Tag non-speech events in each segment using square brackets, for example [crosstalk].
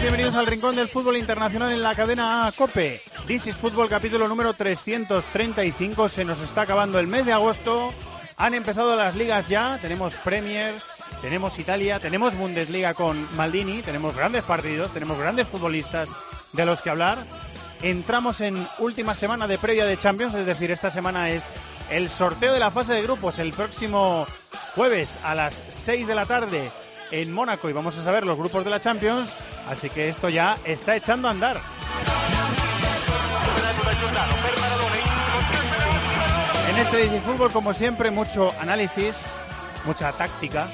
Bienvenidos al Rincón del Fútbol Internacional en la cadena COPE. This is Fútbol capítulo número 335. Se nos está acabando el mes de agosto. Han empezado las ligas ya. Tenemos Premier, tenemos Italia, tenemos Bundesliga con Maldini, tenemos grandes partidos, tenemos grandes futbolistas de los que hablar. Entramos en última semana de previa de Champions, es decir, esta semana es el sorteo de la fase de grupos el próximo jueves a las 6 de la tarde en Mónaco y vamos a saber los grupos de la Champions, así que esto ya está echando a andar. En este Disney Fútbol, como siempre, mucho análisis, mucha táctica,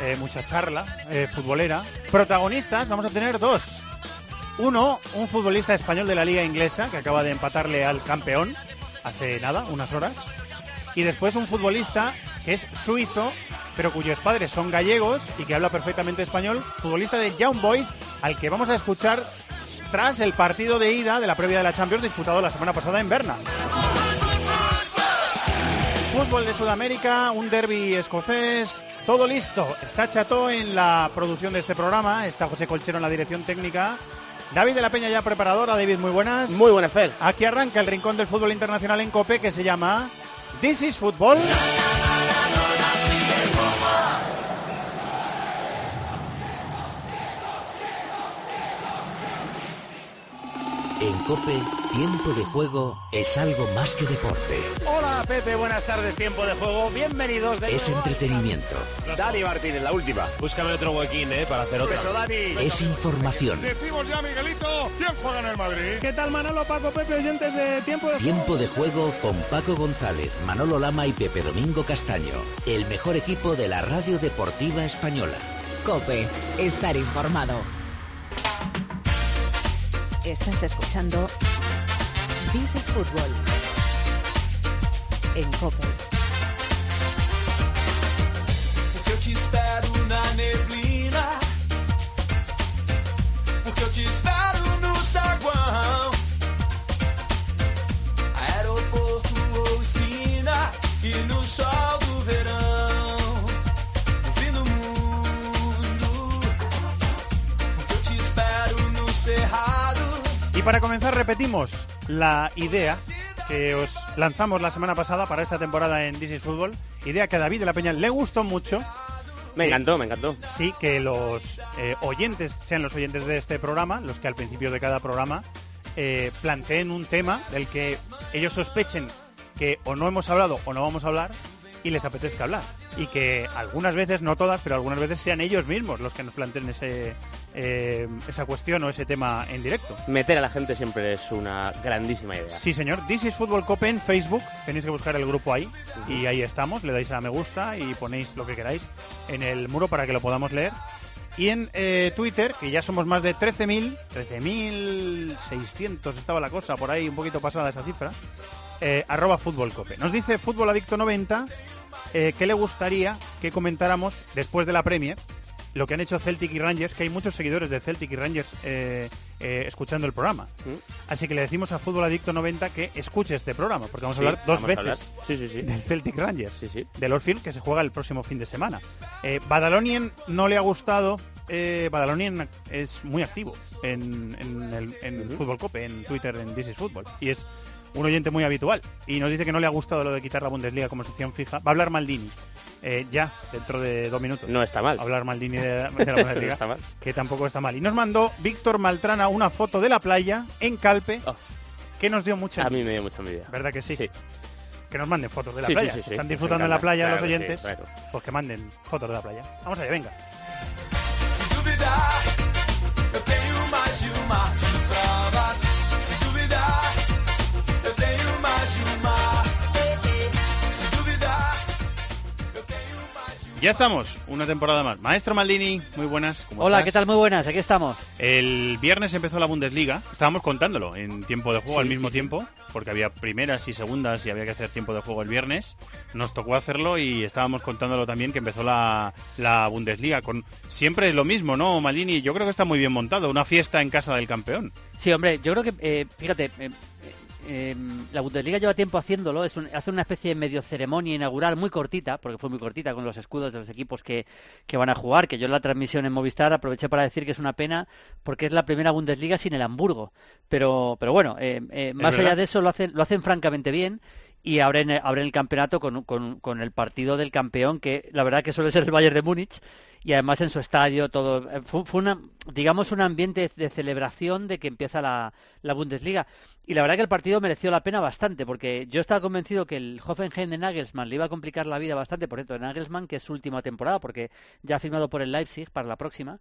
eh, mucha charla eh, futbolera. Protagonistas, vamos a tener dos. Uno, un futbolista español de la liga inglesa que acaba de empatarle al campeón hace nada, unas horas. Y después un futbolista que es suizo, pero cuyos padres son gallegos y que habla perfectamente español, futbolista de Young Boys, al que vamos a escuchar tras el partido de ida de la previa de la Champions disputado la semana pasada en Berna. Fútbol de Sudamérica, un derby escocés, todo listo. Está Chato en la producción de este programa, está José Colchero en la dirección técnica. David de la Peña ya preparadora. David, muy buenas. Muy buenas, Fer. Aquí arranca el rincón del fútbol internacional en COPE que se llama This is Football. En Cope, tiempo de juego es algo más que deporte. Hola, Pepe, buenas tardes, tiempo de juego. Bienvenidos de Es nuevo. entretenimiento. Dani Martínez, la última. Búscame otro huequín, ¿eh? Para hacer otra. Beso, Dani. Es información. Decimos ya, Miguelito, ¿quién juega en el Madrid? ¿Qué tal Manolo, Paco, Pepe, oyentes de Tiempo de Tiempo de juego con Paco González, Manolo Lama y Pepe Domingo Castaño. El mejor equipo de la radio deportiva española. Cope, estar informado. Estás escuchando This is Fútbol. En Cope. Para comenzar repetimos la idea que os lanzamos la semana pasada para esta temporada en This is Football. Idea que a David de la Peña le gustó mucho. Me encantó, me encantó. Sí, que los eh, oyentes sean los oyentes de este programa, los que al principio de cada programa eh, planteen un tema del que ellos sospechen que o no hemos hablado o no vamos a hablar y les apetezca hablar. Y que algunas veces, no todas, pero algunas veces sean ellos mismos los que nos planteen ese, eh, esa cuestión o ese tema en directo. Meter a la gente siempre es una grandísima idea. Sí, señor. This is Fútbol Cope en Facebook. Tenéis que buscar el grupo ahí. Y ahí estamos. Le dais a me gusta y ponéis lo que queráis en el muro para que lo podamos leer. Y en eh, Twitter, que ya somos más de 13.000, 13.600 estaba la cosa, por ahí un poquito pasada esa cifra, eh, arroba Fútbol Cope. Nos dice Fútbol Adicto 90 eh, que le gustaría que comentáramos después de la Premier lo que han hecho Celtic y Rangers, que hay muchos seguidores de Celtic y Rangers eh, eh, escuchando el programa. Así que le decimos a Fútbol Adicto 90 que escuche este programa, porque vamos a Sí, hablar dos veces hablar. Sí, del Celtic Rangers, del Orfield, que se juega el próximo fin de semana. Eh, Badalonien no le ha gustado. Eh, Badalonien es muy activo en, en el en. Fútbol Cope, en Twitter, en This is Football. Y es un oyente muy habitual. Y nos dice que no le ha gustado lo de quitar la Bundesliga como sección fija. Va a hablar Maldini. eh, ya, dentro de dos minutos. No está mal. Hablar Maldini de, de la Bundesliga. [laughs] No está mal. Que tampoco está mal. Y nos mandó Víctor Maltrana una foto de la playa en Calpe Oh. que nos dio mucha A mí me dio mucha envidia. ¿Verdad que sí? Sí. Que nos manden fotos de la Sí, playa. sí, sí, Si sí. están disfrutando en la playa Claro los oyentes, claro. pues que manden fotos de la playa. Vamos allá, venga. Ya estamos, una temporada más. Maestro Maldini, muy buenas. ¿cómo Hola, estás? ¿qué tal? Muy buenas, aquí estamos. El viernes empezó la Bundesliga. Estábamos contándolo en tiempo de juego Sí, al mismo sí, sí. tiempo, porque había primeras y segundas y había que hacer tiempo de juego el viernes. Nos tocó hacerlo y estábamos contándolo también que empezó la, la Bundesliga. Con siempre es lo mismo, ¿no, Maldini? Yo creo que está muy bien montado. Una fiesta en casa del campeón. Sí, hombre, yo creo que, eh, fíjate, eh, eh, la Bundesliga lleva tiempo haciéndolo, es un- hace una especie de medio ceremonia inaugural muy cortita, porque fue muy cortita con los escudos de los equipos que, que van a jugar, que yo en la transmisión en Movistar aproveché para decir que es una pena porque es la primera Bundesliga sin el Hamburgo. Pero, pero bueno, eh, eh, más allá de eso lo hacen, lo hacen francamente bien. Y abren, abren el campeonato con, con, con el partido del campeón, que la verdad que suele ser el Bayern de Múnich, y además en su estadio todo eh, fue, una digamos un ambiente de celebración de que empieza la, la Bundesliga. Y la verdad que el partido mereció la pena bastante porque yo estaba convencido que el Hoffenheim de Nagelsmann le iba a complicar la vida bastante. Por cierto Nagelsmann que es su última temporada porque ya ha firmado por el Leipzig para la próxima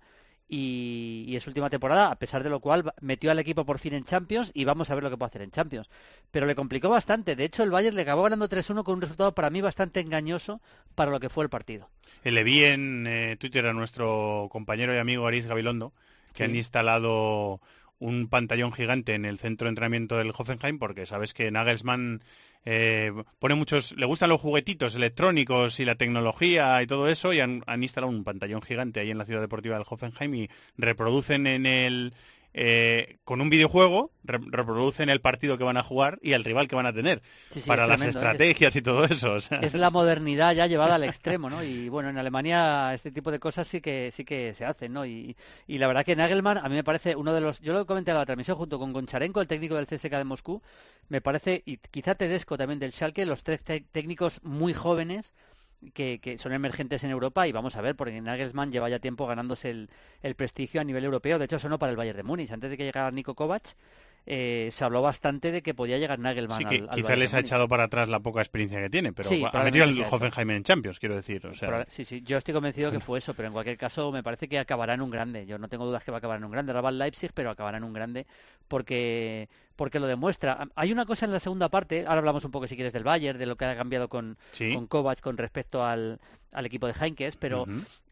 y, y es última temporada, a pesar de lo cual metió al equipo por fin en Champions y vamos a ver lo que puede hacer en Champions. Pero le complicó bastante. De hecho, el Bayern le acabó ganando 3-1 con un resultado para mí bastante engañoso para lo que fue el partido. Eh, Le vi en eh, Twitter a nuestro compañero y amigo Aris Gabilondo, que Sí. han instalado un pantallón gigante en el centro de entrenamiento del Hoffenheim, porque sabes que Nagelsmann eh, pone muchos, le gustan los juguetitos electrónicos y la tecnología y todo eso, y han, han instalado un pantallón gigante ahí en la ciudad deportiva del Hoffenheim y reproducen en el eh, con un videojuego re- reproducen el partido que van a jugar y el rival que van a tener Sí, sí, para es las tremendo, ¿eh? estrategias y todo eso. o sea. Es la modernidad ya llevada al extremo, ¿no? Y bueno, en Alemania este tipo de cosas sí que sí que se hacen, ¿no? Y, y la verdad que Nagelmann a mí me parece uno de los, yo lo comenté en la transmisión junto con Goncharenko, el técnico del CSK de Moscú, me parece y quizá Tedesco también del Schalke, los tres técnicos muy jóvenes que, que son emergentes en Europa y vamos a ver, porque Nagelsmann lleva ya tiempo ganándose el, el prestigio a nivel europeo. De hecho, sonó para el Bayern de Múnich. Antes de que llegara Nico Kovac, eh, se habló bastante de que podía llegar Nagelsmann Sí, que al, al quizá Bayern les ha Múnich. echado para atrás la poca experiencia que tiene, pero Sí, ha metido. Hoffenheim en Champions, quiero decir. O sea, Sí, sí, yo estoy convencido que fue eso, pero en cualquier caso me parece que acabará en un grande. Yo no tengo dudas que va a acabar en un grande. Ahora va el Leipzig, pero acabará en un grande porque porque lo demuestra. Hay una cosa en la segunda parte, ahora hablamos un poco si quieres del Bayern, de lo que ha cambiado con, Sí. con Kovac con respecto al, al equipo de Heinkes, pero.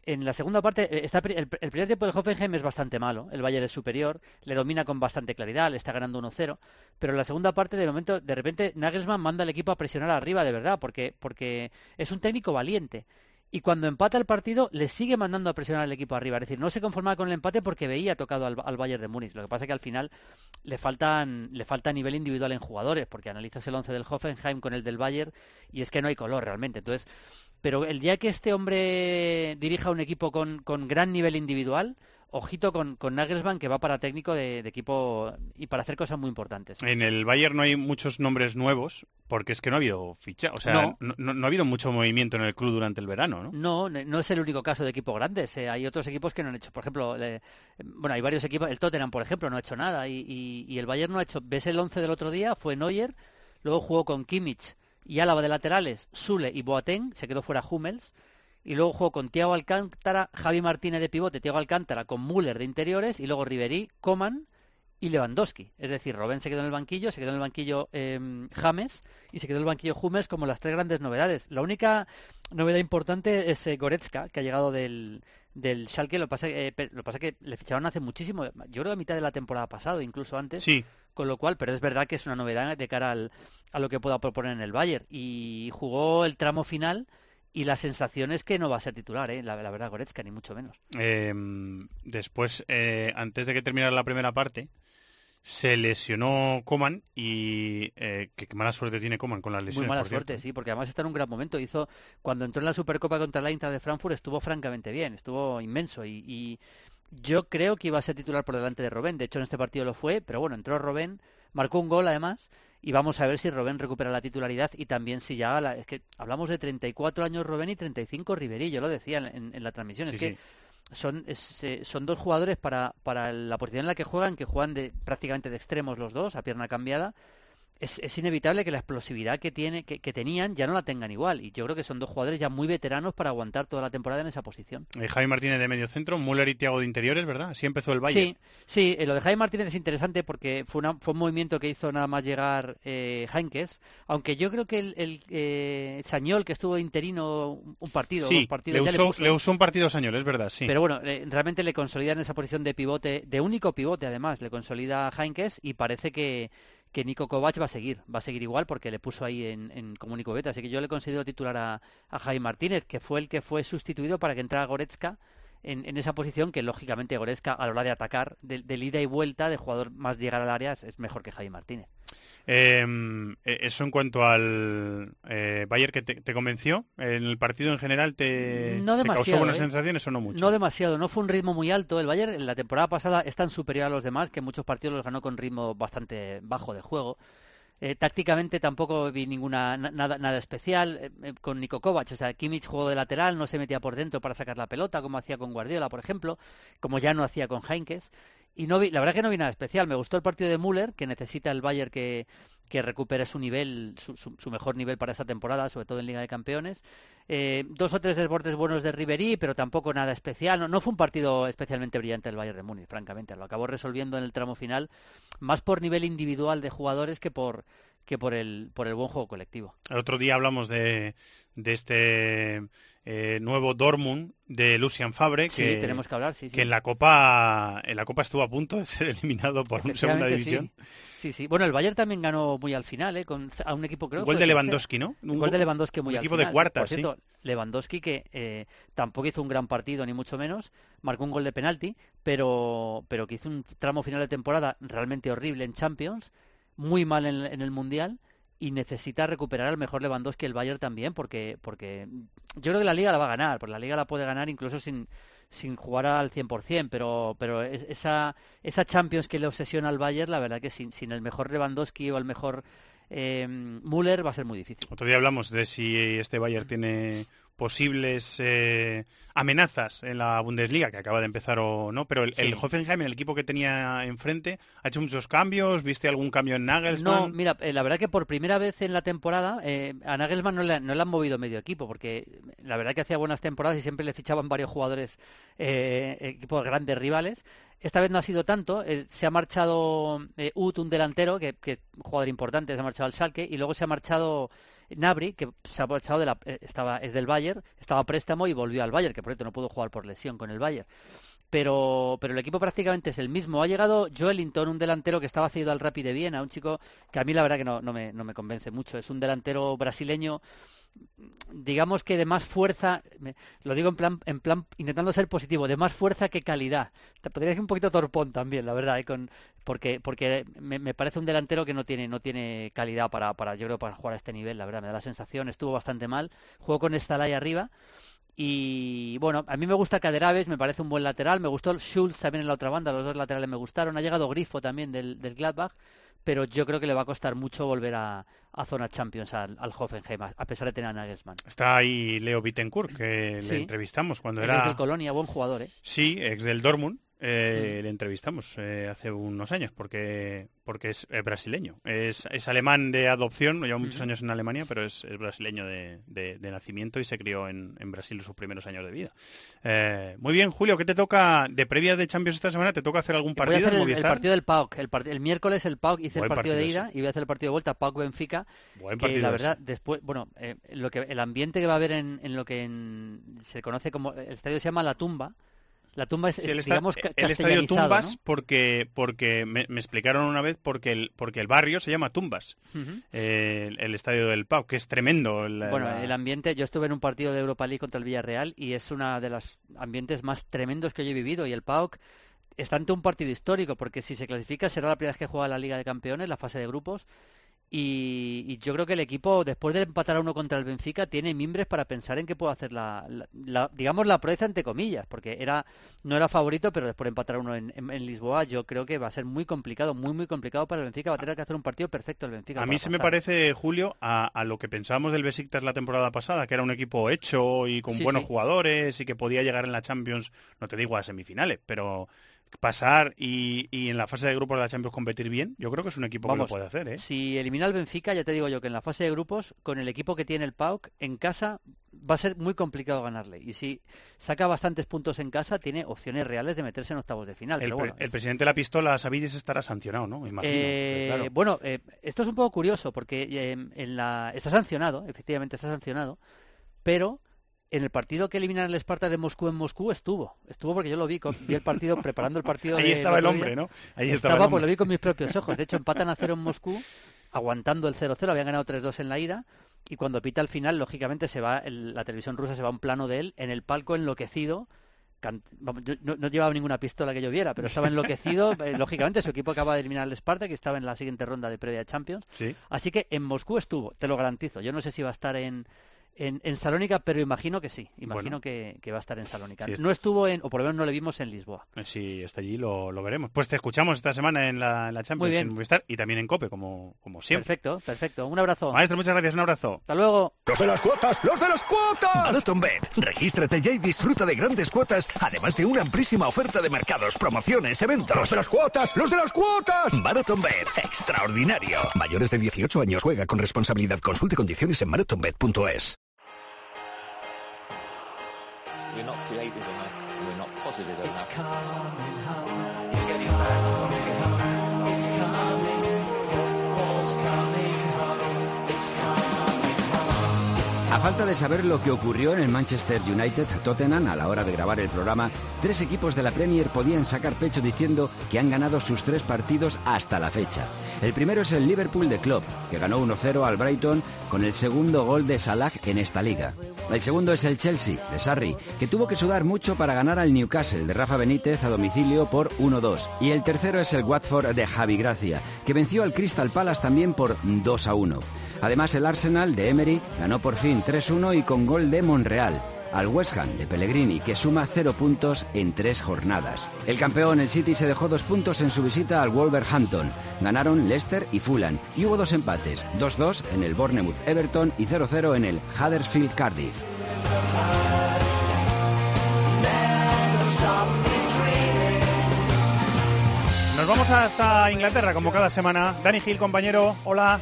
En la segunda parte eh, está el, el primer tiempo del Hoffenheim es bastante malo, el Bayern es superior, le domina con bastante claridad, le está ganando 1-0, pero en la segunda parte de momento de repente Nagelsmann manda al equipo a presionar arriba de verdad, porque porque es un técnico valiente. Y cuando empata el partido, le sigue mandando a presionar al equipo arriba. Es decir, no se conformaba con el empate porque veía tocado al, al Bayern de Múnich. Lo que pasa es que al final le faltan le falta nivel individual en jugadores, porque analizas el 11 del Hoffenheim con el del Bayern y es que no hay color realmente. Entonces, pero el día que este hombre dirija un equipo con, con gran nivel individual, ojito con, con Nagelsmann que va para técnico de, de equipo y para hacer cosas muy importantes. En el Bayern no hay muchos nombres nuevos, porque es que no ha habido ficha, o sea, No. no, no- no ha habido mucho movimiento en el club durante el verano, ¿no? No, no es el único caso de equipos grandes. eh, hay otros equipos que no han hecho. Por ejemplo, le- bueno, hay varios equipos. El Tottenham, por ejemplo, no ha hecho nada. Y, y- y el Bayern no ha hecho. ¿Ves el 11 del otro día? Fue Neuer. Luego jugó con Kimmich y Álava de laterales, Sule y Boateng. Se quedó fuera Hummels. Y luego jugó con Thiago Alcántara, Javi Martínez de pivote, Thiago Alcántara con Müller de interiores. Y luego Ribery, Coman y Lewandowski. Es decir, Robben se quedó en el banquillo, se quedó en el banquillo eh, James y se quedó en el banquillo Hummels como las tres grandes novedades. La única novedad importante es eh, Goretzka, que ha llegado del, del Schalke. Lo pasa, eh, lo pasa que le ficharon hace muchísimo, yo creo a mitad de la temporada pasada, incluso antes. Sí, Con lo cual, pero es verdad que es una novedad de cara al, a lo que pueda proponer en el Bayern. Y jugó el tramo final y la sensación es que no va a ser titular, ¿eh? la, la verdad, Goretzka, ni mucho menos. eh, después, eh, antes de que terminara la primera parte, se lesionó Coman y eh, que qué mala suerte tiene Coman con las lesiones. Muy mala por suerte, sí, porque además está en un gran momento. Hizo cuando entró en la Supercopa contra la Inter de Frankfurt estuvo francamente bien, estuvo inmenso y, y yo creo que iba a ser titular por delante de Robén. De hecho, en este partido lo fue, pero bueno, entró Robén, marcó un gol además y vamos a ver si Robén recupera la titularidad y también si ya la- es que hablamos de 34 años Robén y 35 Ribery, yo lo decía en, en- en la transmisión, Sí, es que sí. son, es, eh, son dos jugadores para, para la posición en la que juegan, que juegan de prácticamente de extremos los dos, a pierna cambiada, es, es, inevitable que la explosividad que, tiene, que, que, tenían ya no la tengan igual. Y yo creo que son dos jugadores ya muy veteranos para aguantar toda la temporada en esa posición. Eh, Javi Martínez de medio centro, Müller y Thiago de interiores, ¿verdad? Así empezó el Valle. Sí, sí eh, lo de Javi Martínez es interesante porque fue, una, fue un movimiento que hizo nada más llegar eh, Heinkes, aunque yo creo que el, el eh, Sañol, que estuvo interino un partido, sí, dos partidos, le, usó, le, puso... le, usó, un partido Sañol, es verdad, sí. Pero bueno, realmente le consolida en esa posición de pivote, de único pivote además, le consolida Heinkes y parece que que Nico Kovac va a seguir, va a seguir igual porque le puso ahí en, en como único beta. Así que yo le considero titular a, a Jaime Martínez, que fue el que fue sustituido para que entrara Goretzka en, en, esa posición que lógicamente Goretzka a la hora de atacar, de ida y vuelta, de jugador más llegar al área, es mejor que Jaime Martínez. Eh, eso en cuanto al eh, Bayern que te, te, convenció, en el partido en general te, no te causó buenas ¿eh? sensaciones o no mucho. No demasiado, no fue un ritmo muy alto. El Bayern en la temporada pasada es tan superior a los demás que muchos partidos los ganó con ritmo bastante bajo de juego. Eh, tácticamente tampoco vi ninguna nada, nada especial eh, eh, con Niko Kovac. O sea, Kimmich jugó de lateral, no se metía por dentro para sacar la pelota, como hacía con Guardiola, por ejemplo, como ya no hacía con Heinkes. Y no vi, la verdad que no vi nada especial. Me gustó el partido de Müller, que necesita el Bayern que, que recupere su nivel, su, mejor nivel para esta temporada, sobre todo en Liga de Campeones. Eh, dos o tres desbordes buenos de Ribery, pero tampoco nada especial. No, no, fue un partido especialmente brillante el Bayern de Múnich, francamente. Lo acabó resolviendo en el tramo final, más por nivel individual de jugadores que por que por el por el buen juego colectivo. El otro día hablamos de, de este eh, nuevo Dortmund de Lucian Fabre sí, que, tenemos que hablar sí, sí. que en la copa en la copa estuvo a punto de [laughs] ser eliminado por una segunda división sí. sí bueno el Bayern también ganó muy al final ¿eh? con a un equipo creo gol de Lewandowski no un gol de Lewandowski muy un al equipo final. de cuarta por cierto, sí Lewandowski que eh, tampoco hizo un gran partido ni mucho menos marcó un gol de penalti pero pero que hizo un tramo final de temporada realmente horrible en Champions muy mal en, en el mundial y necesita recuperar al mejor Lewandowski el Bayern también porque porque yo creo que la liga la va a ganar porque la liga la puede ganar incluso sin sin jugar al 100%, pero pero esa esa Champions que le obsesiona al Bayern, la verdad que sin sin el mejor Lewandowski o el mejor eh, Müller va a ser muy difícil. Otro día hablamos de si este Bayern tiene posibles eh, amenazas en la Bundesliga, que acaba de empezar o no, pero el, sí. el Hoffenheim, el equipo que tenía enfrente, ha hecho muchos cambios. ¿Viste algún cambio en Nagelsmann? No, mira, eh, la verdad que por primera vez en la temporada eh, a Nagelsmann no le, no le, han movido medio equipo, porque la verdad que hacía buenas temporadas y siempre le fichaban varios jugadores, eh, equipos grandes rivales. Esta vez no ha sido tanto. Eh, se ha marchado eh, Ut, un delantero, que, que jugador importante, se ha marchado al Schalke, y luego se ha marchado Nabri, que se ha marchado de la, eh, estaba, es del Bayern, estaba a préstamo y volvió al Bayern, que por cierto no pudo jugar por lesión con el Bayern. Pero, pero el equipo prácticamente es el mismo. Ha llegado Joelinton, un delantero que estaba cedido al Rapid de Viena, un chico que a mí la verdad que no, no, me, no me convence mucho. Es un delantero brasileño digamos que de más fuerza, lo digo en plan, en plan intentando ser positivo, de más fuerza que calidad. Te podría decir un poquito torpón también, la verdad, ¿eh? Con, porque porque me, parece un delantero que no tiene no tiene calidad para, para yo creo para jugar a este nivel, la verdad, me da la sensación, estuvo bastante mal. Jugó con Stalay arriba y bueno, a mí me gusta Caderaves, me parece un buen lateral, me gustó Schultz también en la otra banda, los dos laterales me gustaron, ha llegado Grifo también del Gladbach pero yo creo que le va a costar mucho volver a, a zona Champions al, al, Hoffenheim, a pesar de tener a Nagelsmann. Está ahí Leo Bittencourt, que sí. le entrevistamos cuando era... de Colonia, buen jugador, ¿eh? Sí, ex del Dortmund. Eh. Le entrevistamos eh, hace unos años porque porque es, es brasileño. Es, es, alemán de adopción, lleva muchos años en Alemania, pero es, es brasileño de, de, de, nacimiento y se crió en, en, Brasil sus primeros años de vida. Eh, muy bien, Julio, ¿qué te toca de previa de Champions esta semana? ¿Te toca hacer algún partido? Voy a hacer el, el, partido del PAOK. El, part el, miércoles el PAOK hice Buen el partido, partido de ida ese. y voy a hacer el partido de vuelta PAOK Benfica. Buen que la ese. verdad, después, bueno, eh, lo que el ambiente que va a haber en, en lo que en, se conoce como el estadio se llama La Tumba la tumba es, sí, el, digamos, el estadio Tumbas ¿no? porque porque me, me, explicaron una vez porque el porque el barrio se llama Tumbas uh -huh. eh, el, el, estadio del Pau que es tremendo la, bueno la... el ambiente yo estuve en un partido de Europa League contra el Villarreal y es una de los ambientes más tremendos que yo he vivido y el PAOK está ante un partido histórico porque si se clasifica será la primera vez que juega la Liga de Campeones la fase de grupos y, y, yo creo que el equipo, después de empatar a uno contra el Benfica, tiene mimbres para pensar en qué puede hacer la, la, la, digamos, la proeza entre comillas, porque era no era favorito, pero después de empatar a uno en, en, en, Lisboa, yo creo que va a ser muy complicado, muy, muy complicado para el Benfica. Va a tener que hacer un partido perfecto el Benfica. A mí se me parece, Julio, a, a, lo que pensábamos del Besiktas la temporada pasada, que era un equipo hecho y con sí, buenos sí. jugadores y que podía llegar en la Champions, no te digo a semifinales, pero pasar y, y en la fase de grupos de la Champions competir bien, yo creo que es un equipo Vamos, que lo puede hacer, ¿eh? Si elimina al Benfica, ya te digo yo que en la fase de grupos, con el equipo que tiene el PAOK, en casa va a ser muy complicado ganarle. Y si saca bastantes puntos en casa, tiene opciones reales de meterse en octavos de final. El, pero pre- bueno, el es- presidente de la pistola, Sabides, estará sancionado, ¿no? Me imagino. Eh, claro. Bueno, eh, esto es un poco curioso porque eh, en la... está sancionado, efectivamente está sancionado, pero en el partido que eliminan el Esparta de Moscú en Moscú estuvo. Estuvo porque yo lo vi, con- vi el partido, preparando el partido. [laughs] Ahí de- estaba el día. hombre, ¿no? Ahí estaba, Estaba, el pues lo vi con mis propios [laughs] ojos. De hecho, empatan a cero en Moscú, aguantando el 0-0, habían ganado 3-2 en la ida. Y cuando pita al final, lógicamente, se va el- la televisión rusa se va a un plano de él en el palco enloquecido. no, no llevaba ninguna pistola que yo viera, pero estaba enloquecido. [laughs] eh, lógicamente, su equipo acaba de eliminar al Sparta, que estaba en la siguiente ronda de previa de Champions. Sí. Así que en Moscú estuvo, te lo garantizo. Yo no sé si va a estar en, en, en Salónica, pero imagino que sí. Imagino Bueno. que, que va a estar en Salónica. Está- No estuvo en, o por lo menos no le vimos en Lisboa. Eh, Si está allí, lo, lo veremos. Pues te escuchamos esta semana en la, en la Champions, bien. en Movistar y también en COPE, como, como siempre. Perfecto, perfecto. Un abrazo. Maestro, muchas gracias, un abrazo. Hasta luego. ¡Los de las cuotas! ¡Los de las cuotas! Marathon Bet. Regístrate ya y disfruta de grandes cuotas, además de una amplísima oferta de mercados, promociones, eventos. ¡Los de las cuotas! ¡Los de las cuotas! Marathon Bet. Extraordinario. Mayores de 18 años juega con responsabilidad. Consulte condiciones en marathonbet.es. we're not creative enough, and we're not positive enough. It's coming home. It's coming home. A falta de saber lo que ocurrió en el Manchester United Tottenham a la hora de grabar el programa, tres equipos de la Premier podían sacar pecho diciendo que han ganado sus tres partidos hasta la fecha. El primero es el Liverpool de Klopp, que ganó 1-0 al Brighton con el segundo gol de Salah en esta liga. El segundo es el Chelsea de Sarri, que tuvo que sudar mucho para ganar al Newcastle de Rafa Benítez a domicilio por 1-2. Y el tercero es el Watford de Javi Gracia, que venció al Crystal Palace también por 2-1. Además, el Arsenal de Emery ganó por fin 3-1 y con gol de Monreal al West Ham de Pellegrini, que suma cero puntos en tres jornadas. El campeón, el City, se dejó dos puntos en su visita al Wolverhampton. Ganaron Leicester y Fulham, y hubo dos empates, 2-2 en el Bournemouth Everton y 0-0 en el Huddersfield Cardiff. Nos vamos hasta Inglaterra, como cada semana. Dani Gil, compañero, hola.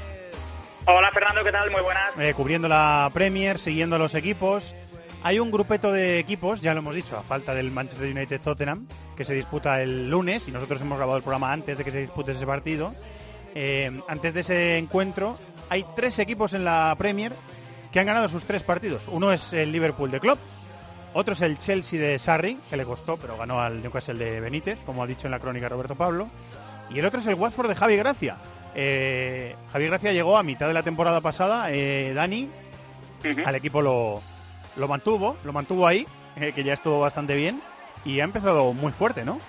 Hola Fernando, ¿qué tal? Muy buenas. Eh, cubriendo la Premier, siguiendo a los equipos. Hay un grupeto de equipos, ya lo hemos dicho, a falta del Manchester United Tottenham, que se disputa el lunes, y nosotros hemos grabado el programa antes de que se dispute ese partido. Eh, antes de ese encuentro, hay tres equipos en la Premier que han ganado sus tres partidos. Uno es el Liverpool de Klopp, otro es el Chelsea de Sarri, que le costó, pero ganó al Newcastle de Benítez, como ha dicho en la crónica Roberto Pablo. Y el otro es el Watford de Javi Gracia. Eh, Javi Gracia llegó a mitad de la temporada pasada, eh, Dani, al equipo lo, lo mantuvo, lo mantuvo ahí, eh, que ya estuvo bastante bien, y ha empezado muy fuerte, ¿no?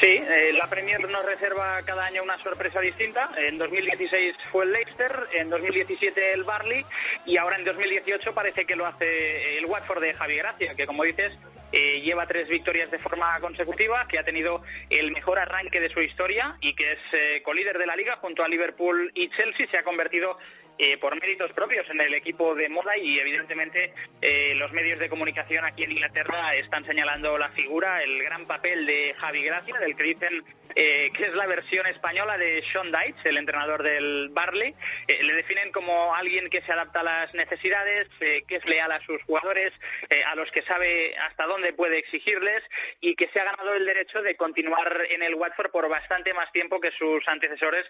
Sí, eh, la Premier nos reserva cada año una sorpresa distinta. En 2016 fue el Leicester, en 2017 el Barley y ahora en 2018 parece que lo hace el Watford de Javi Gracia, que como dices eh, lleva tres victorias de forma consecutiva, que ha tenido el mejor arranque de su historia y que es eh, colíder de la liga junto a Liverpool y Chelsea. Se ha convertido eh, por méritos propios en el equipo de moda y evidentemente eh, los medios de comunicación aquí en Inglaterra están señalando la figura, el gran papel de Javi Gracia, del que dicen eh, que es la versión española de Sean Dyche, el entrenador del Barley. Eh, le definen como alguien que se adapta a las necesidades, eh, que es leal a sus jugadores, a los que sabe hasta dónde puede exigirles y que se ha ganado el derecho de continuar en el Watford por bastante más tiempo que sus antecesores,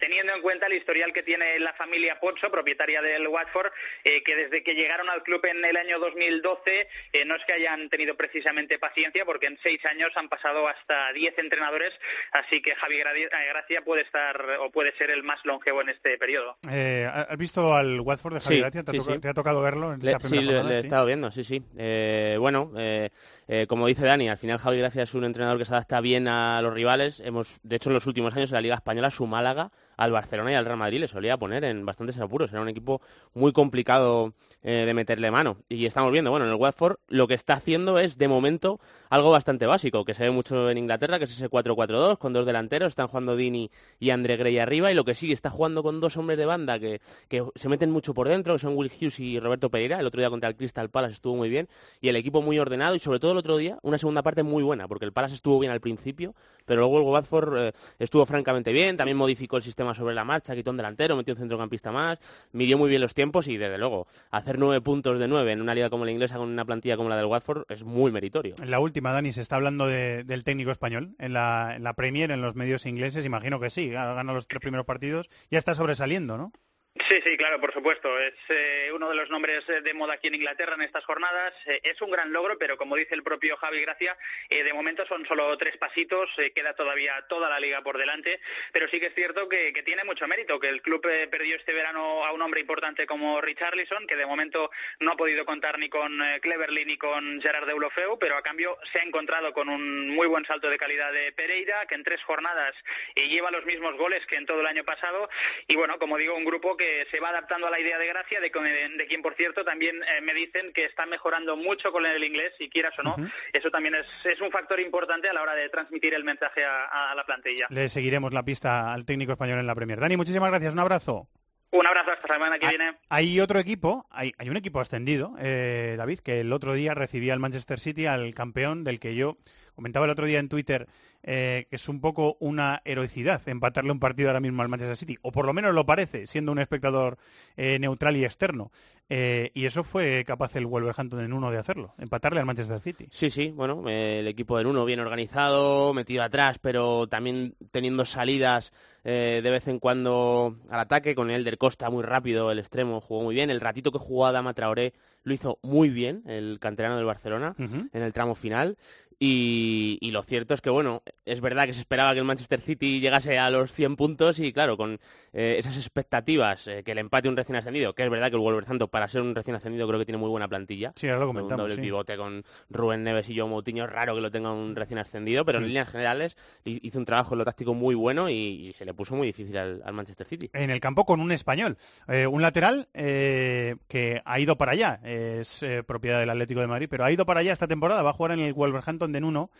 teniendo en cuenta el historial que tiene la familia Pozzo, propietaria del Watford, que desde que llegaron al club en el año 2012 eh, no es que hayan tenido precisamente paciencia, porque en seis años han pasado hasta diez entrenadores, así que Javi eh, Gracia puede estar o puede ser el más longevo en este periodo. Eh, ¿Has visto al Watford de Javi Sí, Gracia? ¿Te, ha sí, toca- sí. te ha tocado verlo en Le- esta sí, primera le, jornada? le he Sí. estado viendo, sí, sí. Eh, bueno, eh, eh, como dice Dani, al final Javi Gracia es un entrenador que se adapta bien a los rivales. Hemos, de hecho, en los últimos años en la Liga Española su Málaga al Barcelona y al Real Madrid le solía poner en bastantes apuros. Era un equipo muy complicado eh, de meterle mano. Y estamos viendo, bueno, en el Watford lo que está haciendo es, de momento, algo bastante básico, que se ve mucho en Inglaterra, que es ese 4-4-2, con dos delanteros, están jugando Dini y André Grey arriba, y lo que sigue, está jugando con dos hombres de banda que, que se meten mucho por dentro, que son Will Hughes y Roberto Pereira. El otro día contra el Crystal Palace estuvo muy bien, y el equipo muy ordenado, y sobre todo el otro día, una segunda parte muy buena, porque el Palace estuvo bien al principio, pero luego el Watford eh, estuvo francamente bien, también modificó el sistema sobre la marcha, quitó un delantero, metió un centrocampista más, midió muy bien los tiempos y desde luego hacer nueve puntos de nueve en una liga como la inglesa con una plantilla como la del Watford es muy meritorio. En la última, Dani, se está hablando de- del técnico español en la, en la Premier, en los medios ingleses, imagino que sí, ha ganado los tres primeros partidos, ya está sobresaliendo, ¿no? Sí, sí, claro, por supuesto. Es eh, uno de los nombres eh, de moda aquí en Inglaterra en estas jornadas. Eh, es un gran logro, pero como dice el propio Javi Gracia, de momento son solo tres pasitos, queda todavía toda la liga por delante, pero sí que es cierto que, que tiene mucho mérito, que el club perdió este verano a un hombre importante como Richarlison, que de momento no ha podido contar ni con Cleverly ni con Gerard Deulofeu, pero a cambio se ha encontrado con un muy buen salto de calidad de Pereira, que en tres jornadas lleva los mismos goles que en todo el año pasado, y bueno, como digo, un grupo que se va adaptando a la idea de Gracia, de, de quien por cierto también eh, me dicen que está mejorando mucho con el inglés, y quieras o no, eso también es, es un factor importante a la hora de transmitir el mensaje a, a la plantilla. Le seguiremos la pista al técnico español en la Premier. Dani, muchísimas gracias, un abrazo. Un abrazo hasta la semana que viene. Hay otro equipo, hay, hay un equipo ascendido, eh, David, que el otro día recibía al Manchester City, al campeón del que yo comentaba el otro día en Twitter, eh, que es un poco una heroicidad empatarle un partido ahora mismo al Manchester City, o por lo menos lo parece, siendo un espectador eh, neutral y externo. Eh, y eso fue capaz el Wolverhampton en uno de hacerlo, empatarle al Manchester City. Sí, sí, bueno, el equipo del uno bien organizado, metido atrás, pero también teniendo salidas de vez en cuando al ataque, con el del Costa muy rápido, el extremo jugó muy bien, el ratito que jugó Adama Traoré lo hizo muy bien, el canterano del Barcelona, en el tramo final. Y, y lo cierto es que, bueno, es verdad que se esperaba que el Manchester City llegase a los 100 puntos y, claro, con eh, esas expectativas, eh, que el empate un recién ascendido, que es verdad que el Wolverhampton, para ser un recién ascendido, creo que tiene muy buena plantilla. Sí, ahora lo un comentamos, doble sí. pivote con Rubén Neves y Joe Moutinho, es raro que lo tenga un recién ascendido, pero en líneas generales hi- hizo un trabajo en lo táctico muy bueno y, y se le puso muy difícil al, al Manchester City. en el campo con un español. Eh, un lateral eh, que ha ido para allá, es propiedad del Atlético de Madrid, pero ha ido para allá esta temporada, va a jugar en el Wolverhampton de Nuno.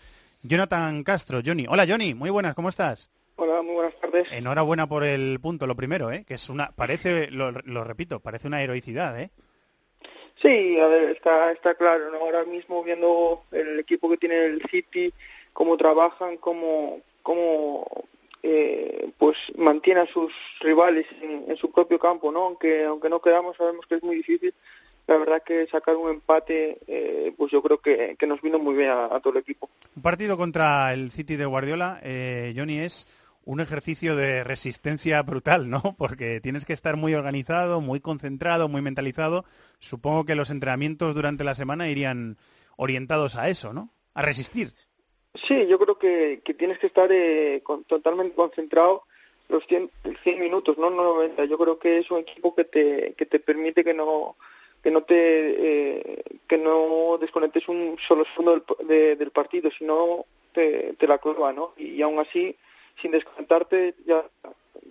Jonathan Castro, Johnny. Hola Johnny, muy buenas, ¿cómo estás? Hola, muy buenas tardes. Enhorabuena por el punto, lo primero, ¿eh? que es una, parece, lo, lo repito, parece una heroicidad, ¿eh? Sí, a ver, está, está claro, ¿no? Ahora mismo viendo el equipo que tiene el City, cómo trabajan, cómo, cómo eh, pues mantiene a sus rivales en, en su propio campo, ¿no? Aunque, aunque no quedamos, sabemos que es muy difícil. La verdad que sacar un empate, eh, pues yo creo que, que nos vino muy bien a, a todo el equipo. Un partido contra el City de Guardiola, eh, Johnny, es un ejercicio de resistencia brutal, ¿no? [laughs] Porque tienes que estar muy organizado, muy concentrado, muy mentalizado. Supongo que los entrenamientos durante la semana irían orientados a eso, ¿no? A resistir. Sí, yo creo que, que tienes que estar eh, con- totalmente concentrado los 100, 100 minutos, no 90. Yo creo que es un equipo que te, que te permite que no que no te eh, que no desconectes un solo segundo del, partido, sino te, te la clava, ¿no? Y, aún así, sin desconectarte, ya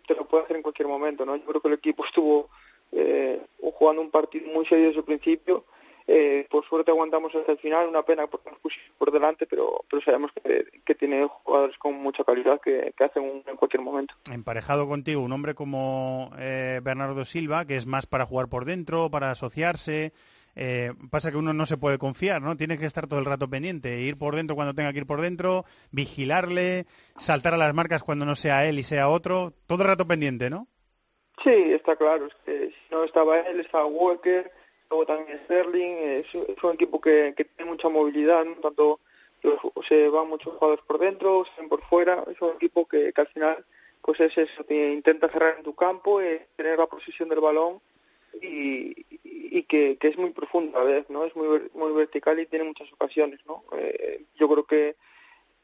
te lo puede hacer en cualquier momento, ¿no? Yo creo que el equipo estuvo eh, jugando un partido muy serio desde el principio. Eh, por suerte aguantamos hasta el final, una pena porque nos pusimos por delante, pero, pero sabemos que, que tiene jugadores con mucha calidad que, que hacen un en cualquier momento. Emparejado contigo un hombre como eh, Bernardo Silva, que es más para jugar por dentro, para asociarse. Eh, pasa que uno no se puede confiar, ¿no? Tiene que estar todo el rato pendiente, ir por dentro cuando tenga que ir por dentro, vigilarle, saltar a las marcas cuando no sea él y sea otro, todo el rato pendiente, ¿no? Sí, está claro. Es que si no estaba él, estaba Walker, luego también Sterling. Es, es un equipo que, tiene mucha movilidad. Tanto se van muchos jugadores por dentro, se ven por fuera. Es un equipo que, al final pues es eso, intenta cerrar en tu campo, eh, tener la posesión del balón y, que, es muy profundo a ¿no? Es muy, muy vertical y tiene muchas ocasiones, ¿no? Eh, yo creo que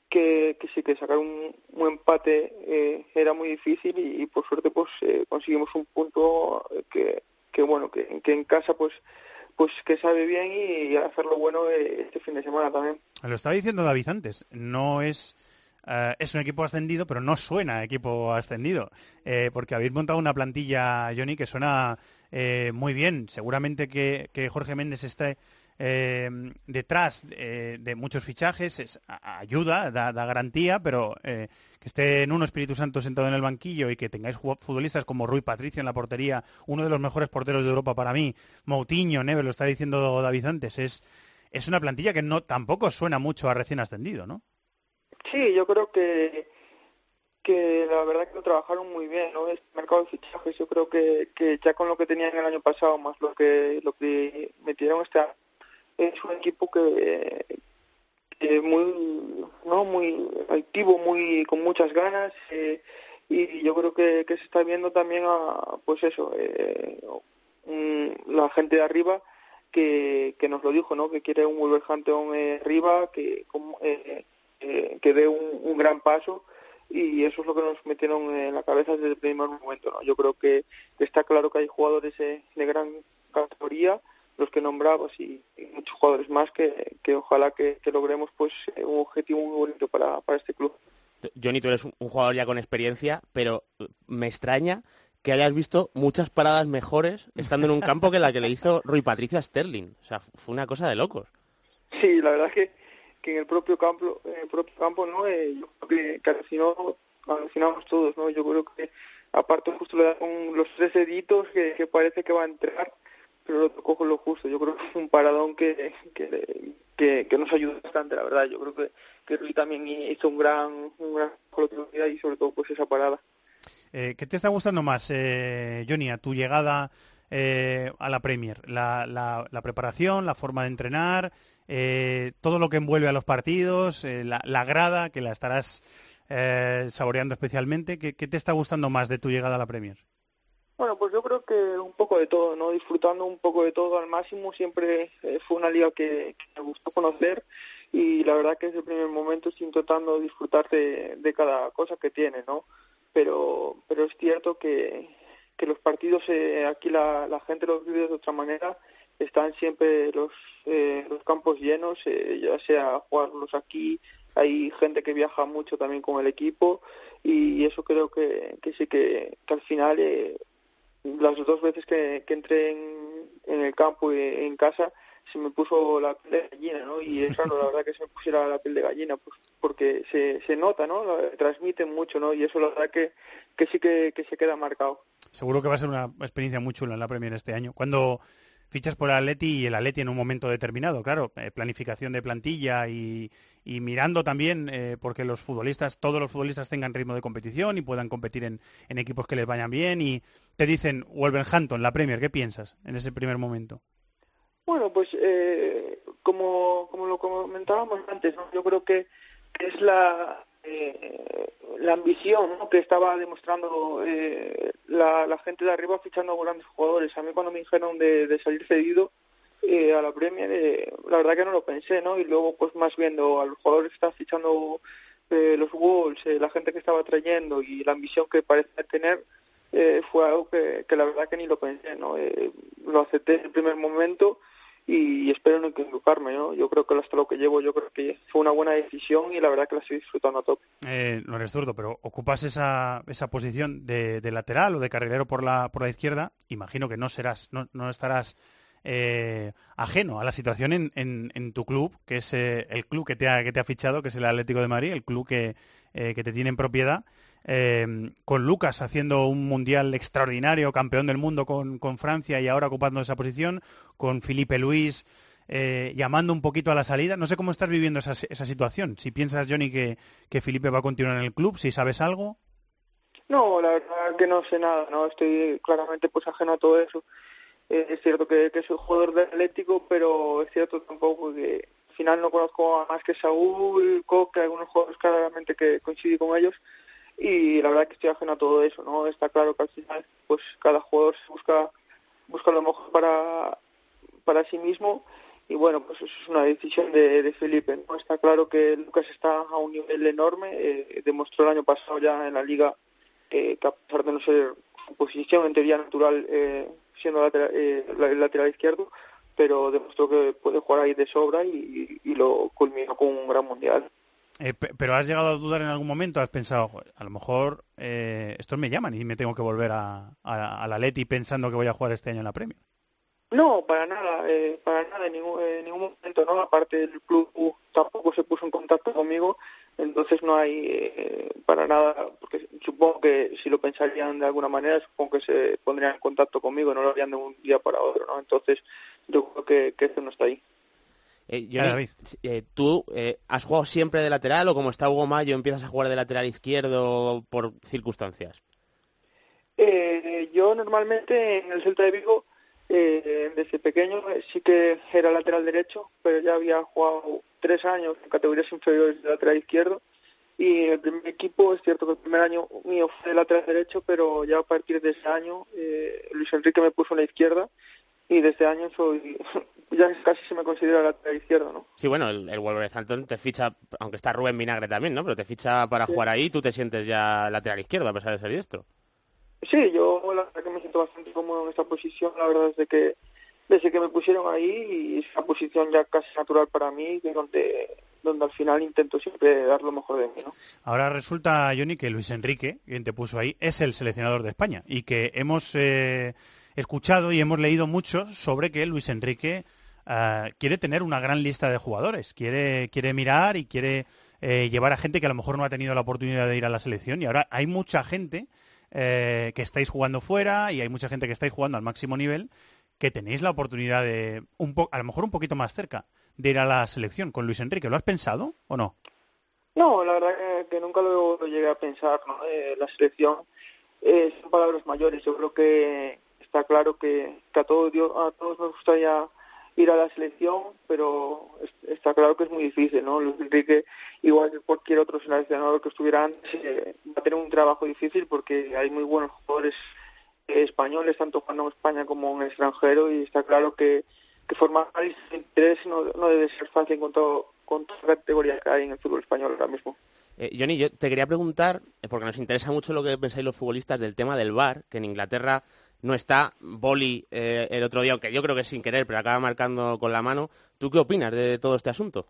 que, que sí que sacar un, un empate eh, era muy difícil y, y por suerte pues eh, conseguimos un punto eh, que, que bueno que, que en casa pues pues que sabe bien y, hacerlo bueno este fin de semana también Lo estaba diciendo David antes, no es eh, es un equipo ascendido, pero no suena equipo ascendido, eh, porque habéis montado una plantilla, Johnny, que suena eh, muy bien. Seguramente que, que Jorge Méndez esté eh, detrás eh, de muchos fichajes, es, ayuda, da, da garantía, pero eh, que esté en uno Espíritu Santo sentado en el banquillo y que tengáis futbolistas como Rui Patricio en la portería, uno de los mejores porteros de Europa para mí, Moutinho, Neve, lo está diciendo David antes, es, es una plantilla que no tampoco suena mucho a recién ascendido, ¿no? Sí, yo creo que que la verdad que lo trabajaron muy bien, ¿no? Este mercado de fichajes, yo creo que, que ya con lo que tenían el año pasado, más lo que lo que metieron este es un equipo que, que muy no muy activo, muy con muchas ganas eh, y yo creo que, que se está viendo también a pues eso eh, un- la gente de arriba que, que nos lo dijo, ¿no? Que quiere un Wolverhampton eh, arriba, que eh, eh, que dé un, un gran paso y eso es lo que nos metieron en la cabeza desde el primer momento, ¿no? Yo creo que, que está claro que hay jugadores eh, de gran categoría, los que nombrabas y, y muchos jugadores más que, que ojalá que, que logremos pues eh, un objetivo muy bonito para, para este club. Johnny, tú eres un un jugador ya con experiencia, pero me extraña que hayas visto muchas paradas mejores estando en un campo que la que le hizo Rui Patricio a Sterling. O sea, fue una cosa de locos. Sí, la verdad es que, que en el propio campo, en el propio campo no, eh, yo creo que, que alucinó- alucinamos todos, ¿no? Yo creo que aparte justo le da con los tres deditos que, que parece que va a entrar, pero lo tocó con lo justo. Yo creo que fue un paradón que, que, que, que nos ayudó bastante, la verdad. Yo creo que, que Rui también hizo un gran, un gran y sobre todo pues esa parada. Eh, ¿Qué te está gustando más, eh, Johnny, a tu llegada eh, a la Premier? La, la- la preparación, la forma de entrenar, eh, todo lo que envuelve a los partidos, eh, la, la grada, que la estarás eh, saboreando especialmente. ¿Qué, qué te está gustando más de tu llegada a la Premier? Bueno, pues yo creo que un poco de todo, ¿no? Disfrutando un poco de todo al máximo. Siempre eh, fue una liga que, que me gustó conocer y la verdad que desde el primer momento estoy intentando disfrutar de, cada cosa que tiene, ¿no? Pero, pero es cierto que, que los partidos eh, aquí la, la gente los vive de otra manera. Están siempre los, eh, los campos llenos, eh, ya sea jugarlos aquí, hay gente que viaja mucho también con el equipo y eso creo que, que sí que, que al final eh, las dos veces que, que entré en, el campo y en casa se me puso la piel de gallina, ¿no? Y es raro, la verdad, que se me pusiera la piel de gallina, pues porque se, se nota, ¿no? Transmiten mucho, ¿no? Y eso la verdad que, que sí que, que se queda marcado. Seguro que va a ser una experiencia muy chula en la Premier este año. Cuando fichas por el Atleti y el Atleti en un momento determinado, claro, eh, planificación de plantilla y, y mirando también eh, porque los futbolistas, todos los futbolistas tengan ritmo de competición y puedan competir en, en equipos que les vayan bien y te dicen Wolverhampton, la Premier, ¿qué piensas en ese primer momento? Bueno, pues eh, como, como lo comentábamos antes, yo creo que, es la, eh, la ambición que estaba demostrando eh, la, gente de arriba fichando grandes jugadores. A mí cuando me dijeron de, de salir cedido eh, a la Premier, eh, la verdad que no lo pensé, ¿no? Y luego pues más viendo a los jugadores que estaban fichando eh, los Wolves, eh, la gente que estaba trayendo y la ambición que parece tener, eh, fue algo que, que la verdad que ni lo pensé, ¿no? Eh, lo acepté en el primer momento y espero no equivocarme, ¿no? Yo creo que hasta lo que llevo, yo creo que fue una buena decisión y la verdad que la estoy disfrutando a tope. Eh, no eres zurdo, pero ocupas esa, esa posición de, de lateral o de carrilero por la, por la izquierda. Imagino que no serás, no, no estarás eh, ajeno a la situación en, en, en tu club, que es eh, el club que te, ha, que te ha fichado, que es el Atlético de Madrid, el club que, eh, que te tiene en propiedad. eh, con Lucas haciendo un mundial extraordinario, campeón del mundo con, con Francia y ahora ocupando esa posición, con Felipe Luis eh, llamando un poquito a la salida. No sé cómo estás viviendo esa, esa situación. Si piensas, Johnny, que, que Felipe va a continuar en el club, si sabes algo. No, la verdad que no sé nada, no estoy claramente pues ajeno a todo eso. Es cierto que, que soy jugador de Atlético, pero es cierto tampoco que al final no conozco a más que Saúl, Coque, algunos jugadores claramente que coincidí con ellos y la verdad que estoy ajeno a todo eso, ¿no? Está claro que al final pues cada jugador se busca busca lo mejor para para sí mismo y bueno, pues eso es una decisión de, de Felipe, ¿no? Está claro que Lucas está a un nivel enorme, eh, demostró el año pasado ya en la liga eh, que a pesar de no ser su posición en teoría natural eh, siendo lateral, eh, lateral izquierdo, pero demostró que puede jugar ahí de sobra y, y lo culminó con un gran mundial. Eh, pe- pero has llegado a dudar en algún momento, has pensado, "Joder, a lo mejor eh, estos me llaman y me tengo que volver a, a, a la Leti pensando que voy a jugar este año en la Premier. No, para nada, eh, para nada, en ningún, en ningún momento, ¿no? Aparte el club uh, tampoco se puso en contacto conmigo, entonces no hay eh, para nada, porque supongo que si lo pensarían de alguna manera, supongo que se pondrían en contacto conmigo, no lo harían de un día para otro, ¿no? Entonces yo creo que, que eso no está ahí. Eh, Johnny, eh, ¿Tú eh, has jugado siempre de lateral o como está Hugo Mayo empiezas a jugar de lateral izquierdo por circunstancias? Eh, yo normalmente en el Celta de Vigo, eh, desde pequeño, eh, sí que era lateral derecho, pero ya había jugado tres años en categorías inferiores de lateral izquierdo. Y el primer equipo, es cierto que el primer año mío fue de lateral derecho, pero ya a partir de ese año eh, Luis Enrique me puso en la izquierda y desde año soy, [laughs] ya casi se me considera lateral izquierdo, ¿no? Sí, bueno, el, el Wolverhampton te ficha, aunque está Rubén Vinagre también, ¿no? Pero te ficha para jugar ahí y tú te sientes ya lateral izquierdo a pesar de ser diestro. Sí, yo la verdad que me siento bastante cómodo en esta posición, la verdad desde que desde que me pusieron ahí y es una posición ya casi natural para mí, que donde donde al final intento siempre dar lo mejor de mí, ¿no? Ahora resulta, Johnny, que Luis Enrique, quien te puso ahí, es el seleccionador de España y que hemos eh, escuchado y hemos leído mucho sobre que Luis Enrique ah, quiere tener una gran lista de jugadores, quiere, quiere mirar y quiere eh, llevar a gente que a lo mejor no ha tenido la oportunidad de ir a la selección y ahora hay mucha gente eh, que estáis jugando fuera y hay mucha gente que estáis jugando al máximo nivel que tenéis la oportunidad de, un po a lo mejor un poquito más cerca, de ir a la selección con Luis Enrique. ¿Lo has pensado o no? No, la verdad que, nunca lo, llegué a pensar, ¿no? Eh, la selección eh, son palabras mayores. Yo creo que está claro que, a, todos, dio- a todos nos gustaría ir a la selección, pero es- está claro que es muy difícil, ¿no? Luis Enrique, igual que cualquier otro seleccionador que estuviera antes, eh, va a tener un trabajo difícil porque hay muy buenos jugadores españoles, tanto jugando en España como en el extranjero, y está claro que, que formar interés no, no debe ser fácil con, todo, con toda la categoría que hay en el fútbol español ahora mismo. Eh, Johnny, yo te quería preguntar, eh, porque nos interesa mucho lo que pensáis los futbolistas del tema del VAR, que en Inglaterra no está Boli eh, el otro día, aunque yo creo que sin querer, pero acaba marcando con la mano. ¿Tú qué opinas de todo este asunto?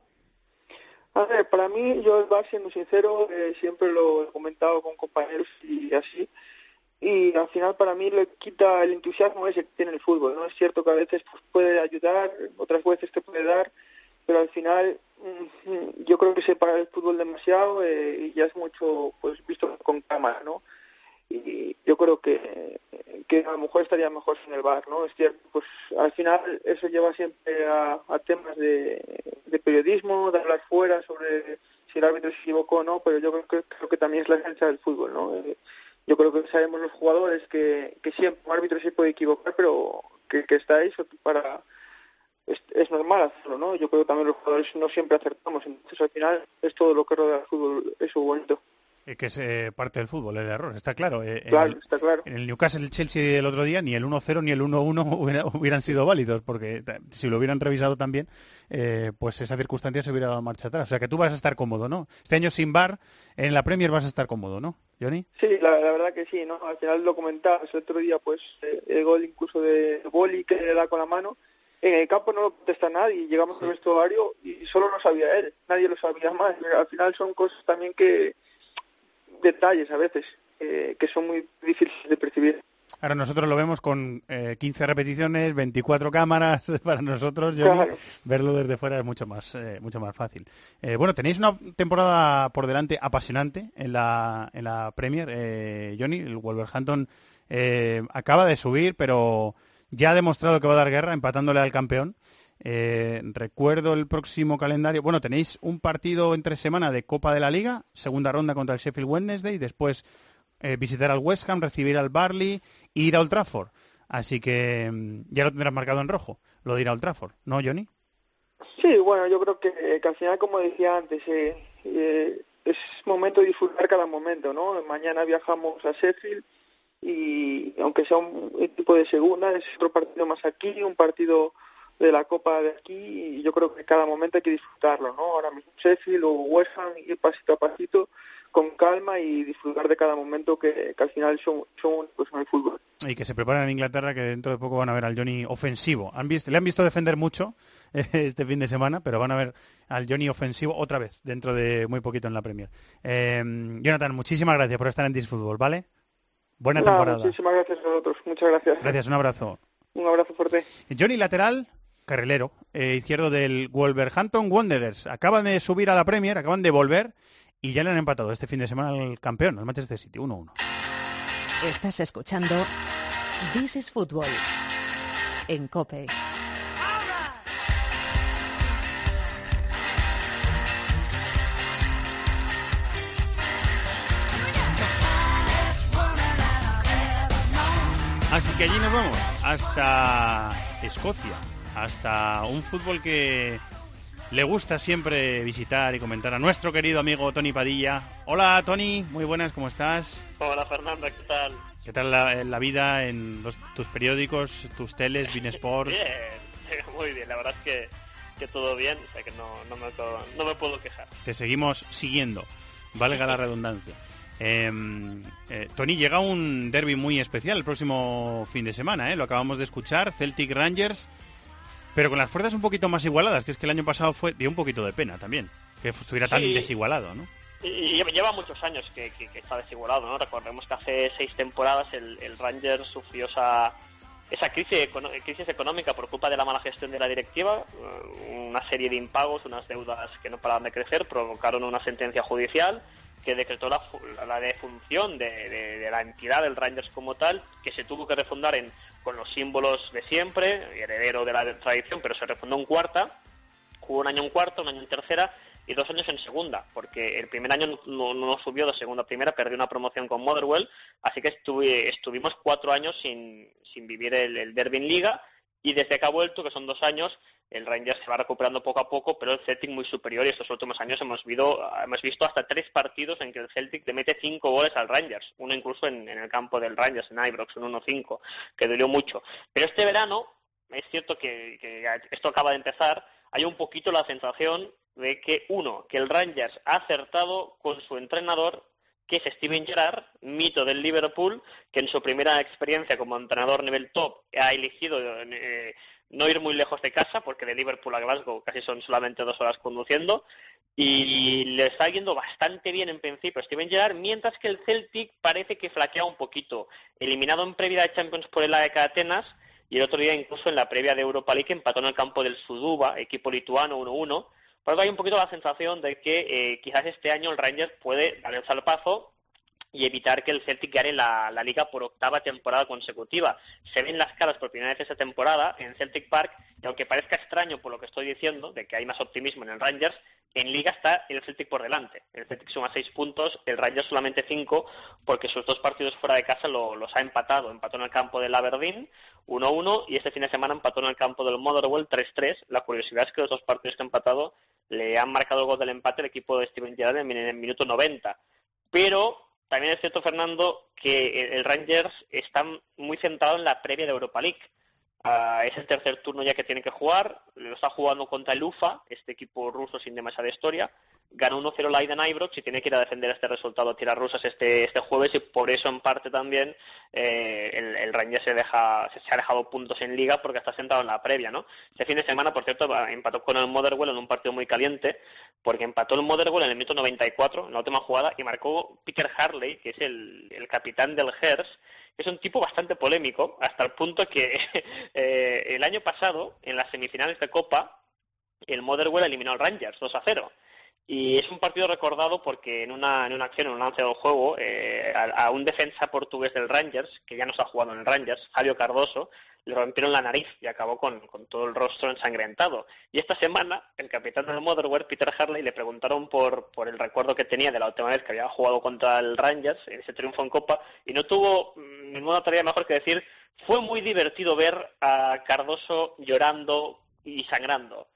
A ver, para mí, yo el VAR, siendo sincero, eh, siempre lo he comentado con compañeros y así, y al final para mí le quita el entusiasmo ese que tiene el fútbol, ¿no? Es cierto que a veces pues, puede ayudar, otras veces te puede dar, pero al final mm, yo creo que se para el fútbol demasiado eh, y ya es mucho pues visto con cámara, ¿no? Y yo creo que, que a lo mejor estaría mejor sin el VAR, ¿no? Es cierto, pues al final eso lleva siempre a, a temas de, de periodismo, de hablar fuera sobre si el árbitro se equivocó o no, pero yo creo que, creo que también es la esencia del fútbol, ¿no? Eh, yo creo que sabemos los jugadores que, que siempre un árbitro se puede equivocar, pero que, que está ahí para... Es, es normal hacerlo, ¿no? Yo creo que también los jugadores no siempre acertamos, entonces al final es todo lo que rodea el fútbol, eso bonito. Eh, que es eh, parte del fútbol, el error, está claro. Eh, en el- está claro. En el Newcastle el Chelsea del otro día ni el 1-0 ni el 1-1 [laughs] hubiera- hubieran sido válidos, porque si lo hubieran revisado también, eh, pues esa circunstancia se hubiera dado marcha atrás. O sea que tú vas a estar cómodo, ¿no? Este año sin bar, en la Premier vas a estar cómodo, ¿no, Johnny? Sí, la, la verdad que sí, ¿no? Al final lo comentabas el otro día, pues eh, el gol incluso de Boli que le da con la mano, en el campo no lo contesta nadie, llegamos al vestuario y solo lo sabía él, nadie lo sabía más. Al final son cosas también que, detalles a veces, eh, que son muy difíciles de percibir. Ahora nosotros lo vemos con eh, 15 repeticiones, 24 cámaras. [laughs] Para nosotros, Johnny, Claro. verlo desde fuera es mucho más, eh, mucho más fácil. Eh, bueno, tenéis una temporada por delante apasionante en la, en la Premier, eh, Johnny. El Wolverhampton eh, acaba de subir, pero ya ha demostrado que va a dar guerra empatándole al campeón. Eh, recuerdo el próximo calendario. Bueno, tenéis un partido entre semana de Copa de la Liga, segunda ronda contra el Sheffield Wednesday, después eh, visitar al West Ham, recibir al Barley e ir a Old Trafford. Así que mm, ya lo tendrás marcado en rojo, lo de ir a Old Trafford, ¿no, Johnny? Sí, bueno, yo creo que, al final, como decía antes, eh, eh, es momento de disfrutar cada momento, ¿no? Mañana viajamos a Sheffield y aunque sea un equipo de segunda, es otro partido más aquí, un partido de la Copa de aquí y yo creo que cada momento hay que disfrutarlo, ¿no? Ahora mismo Sheffield o West Ham ir pasito a pasito con calma y disfrutar de cada momento que, que al final son, son únicos en el fútbol. Y que se preparan en Inglaterra, que dentro de poco van a ver al Johnny ofensivo. Han visto, le han visto defender mucho [laughs] este fin de semana, pero van a ver al Johnny ofensivo otra vez, dentro de muy poquito en la Premier. Eh, Jonathan, muchísimas gracias por estar en Disfútbol, ¿vale? Buena temporada. muchísimas gracias a vosotros. Muchas gracias. Gracias, un abrazo. Un abrazo fuerte. Johnny lateral, carrilero, eh, izquierdo del Wolverhampton Wanderers. Acaban de subir a la Premier, acaban de volver y ya le han empatado este fin de semana al campeón, al Manchester City, 1-1. Estás escuchando This is Football en Cope. Así que allí nos vamos, hasta Escocia, hasta un fútbol que le gusta siempre visitar y comentar a nuestro querido amigo Tony Padilla. Hola Tony, muy buenas, ¿cómo estás? Hola Fernando, ¿qué tal? ¿Qué tal la, la vida en los- tus periódicos, tus teles, [laughs] Bein Sports? Bien, [laughs] muy bien, la verdad es que, que todo bien, o sea que no, no, me, puedo- no me puedo quejar. Te seguimos siguiendo, valga la redundancia. Eh, eh, Tony, llega un derby muy especial el próximo fin de semana, ¿eh? lo acabamos de escuchar, Celtic Rangers, pero con las fuerzas un poquito más igualadas, que es que el año pasado fue dio un poquito de pena también, que estuviera tan Sí. desigualado, ¿no? Y, lleva, muchos años que, que- que está desigualado, ¿no? Recordemos que hace seis temporadas el, el Rangers sufrió esa, esa crisis, econo- crisis económica por culpa de la mala gestión de la directiva, eh, una serie de impagos, unas deudas que no paraban de crecer, provocaron una sentencia judicial que decretó la, la defunción de, de- de la entidad del Rangers como tal, que se tuvo que refundar en, con los símbolos de siempre, heredero de la tradición, pero se refundó en cuarta, jugó un año en cuarta, un año en tercera y dos años en segunda, porque el primer año no, no- subió de segunda a primera, perdió una promoción con Motherwell, así que estuve- estuvimos cuatro años sin, sin vivir el, el derby en liga y desde que ha vuelto, que son dos años, el Rangers se va recuperando poco a poco, pero el Celtic muy superior y estos últimos años hemos, visto hemos visto hasta tres partidos en que el Celtic le mete cinco goles al Rangers, uno incluso en, en el campo del Rangers, en Ibrox, un 1-5, que dolió mucho. Pero este verano, es cierto que, que esto acaba de empezar, hay un poquito la sensación de que, uno, que el Rangers ha acertado con su entrenador, que es Steven Gerrard, mito del Liverpool, que en su primera experiencia como entrenador nivel top ha elegido eh, no ir muy lejos de casa, porque de Liverpool a Glasgow casi son solamente dos horas conduciendo, y le está yendo bastante bien en principio Steven Gerrard, mientras que el Celtic parece que flaquea un poquito. Eliminado en previa de Champions por el AEK Atenas, y el otro día incluso en la previa de Europa League empató en el campo del Suduba, equipo lituano 1-1. Por eso hay un poquito la sensación de que eh, quizás este año el Rangers puede dar el salpazo y evitar que el Celtic gane la, la liga por octava temporada consecutiva. Se ven las caras por primera vez esta temporada en Celtic Park y aunque parezca extraño por lo que estoy diciendo, de que hay más optimismo en el Rangers, en liga está el Celtic por delante. El Celtic suma seis puntos, el Rangers solamente cinco, porque sus dos partidos fuera de casa lo- los ha empatado. Empató en el campo del Aberdeen 1-1 y este fin de semana empató en el campo del Motherwell 3-3. La curiosidad es que los dos partidos que ha empatado le han marcado el gol del empate el equipo de Steven Gerrard en el minuto 90. Pero también es cierto, Fernando, que el- Rangers está muy centrado en la previa de Europa League. Es el tercer turno ya que tiene que jugar. Lo está jugando contra el UFA, este equipo ruso sin demasiada historia. Ganó 1-0 Leiden Ibrox y tiene que ir a defender este resultado a tirar rusas este, este jueves y por eso en parte también eh, el, el Rangers se, deja, se, ha dejado puntos en liga porque está centrado en la previa. ¿no? Este fin de semana, por cierto, empató con el Motherwell en un partido muy caliente porque empató el Motherwell en el minuto 94, en la última jugada, y marcó Peter Harley, que es el, el capitán del que es un tipo bastante polémico, hasta el punto que [laughs] eh, el año pasado, en las semifinales de Copa, el Motherwell eliminó al Rangers 2 a 0. Y es un partido recordado porque en una, en una acción, en un lance del juego, eh, a, un defensa portugués del Rangers, que ya no está jugando en el Rangers, Javier Cardoso, le rompieron la nariz y acabó con, con todo el rostro ensangrentado. Y esta semana, el capitán del Motherwell, Peter Harley, le preguntaron por, por el recuerdo que tenía de la última vez que había jugado contra el Rangers, en ese triunfo en Copa, y no tuvo mm, ninguna tarea mejor que decir, fue muy divertido ver a Cardoso llorando y sangrando.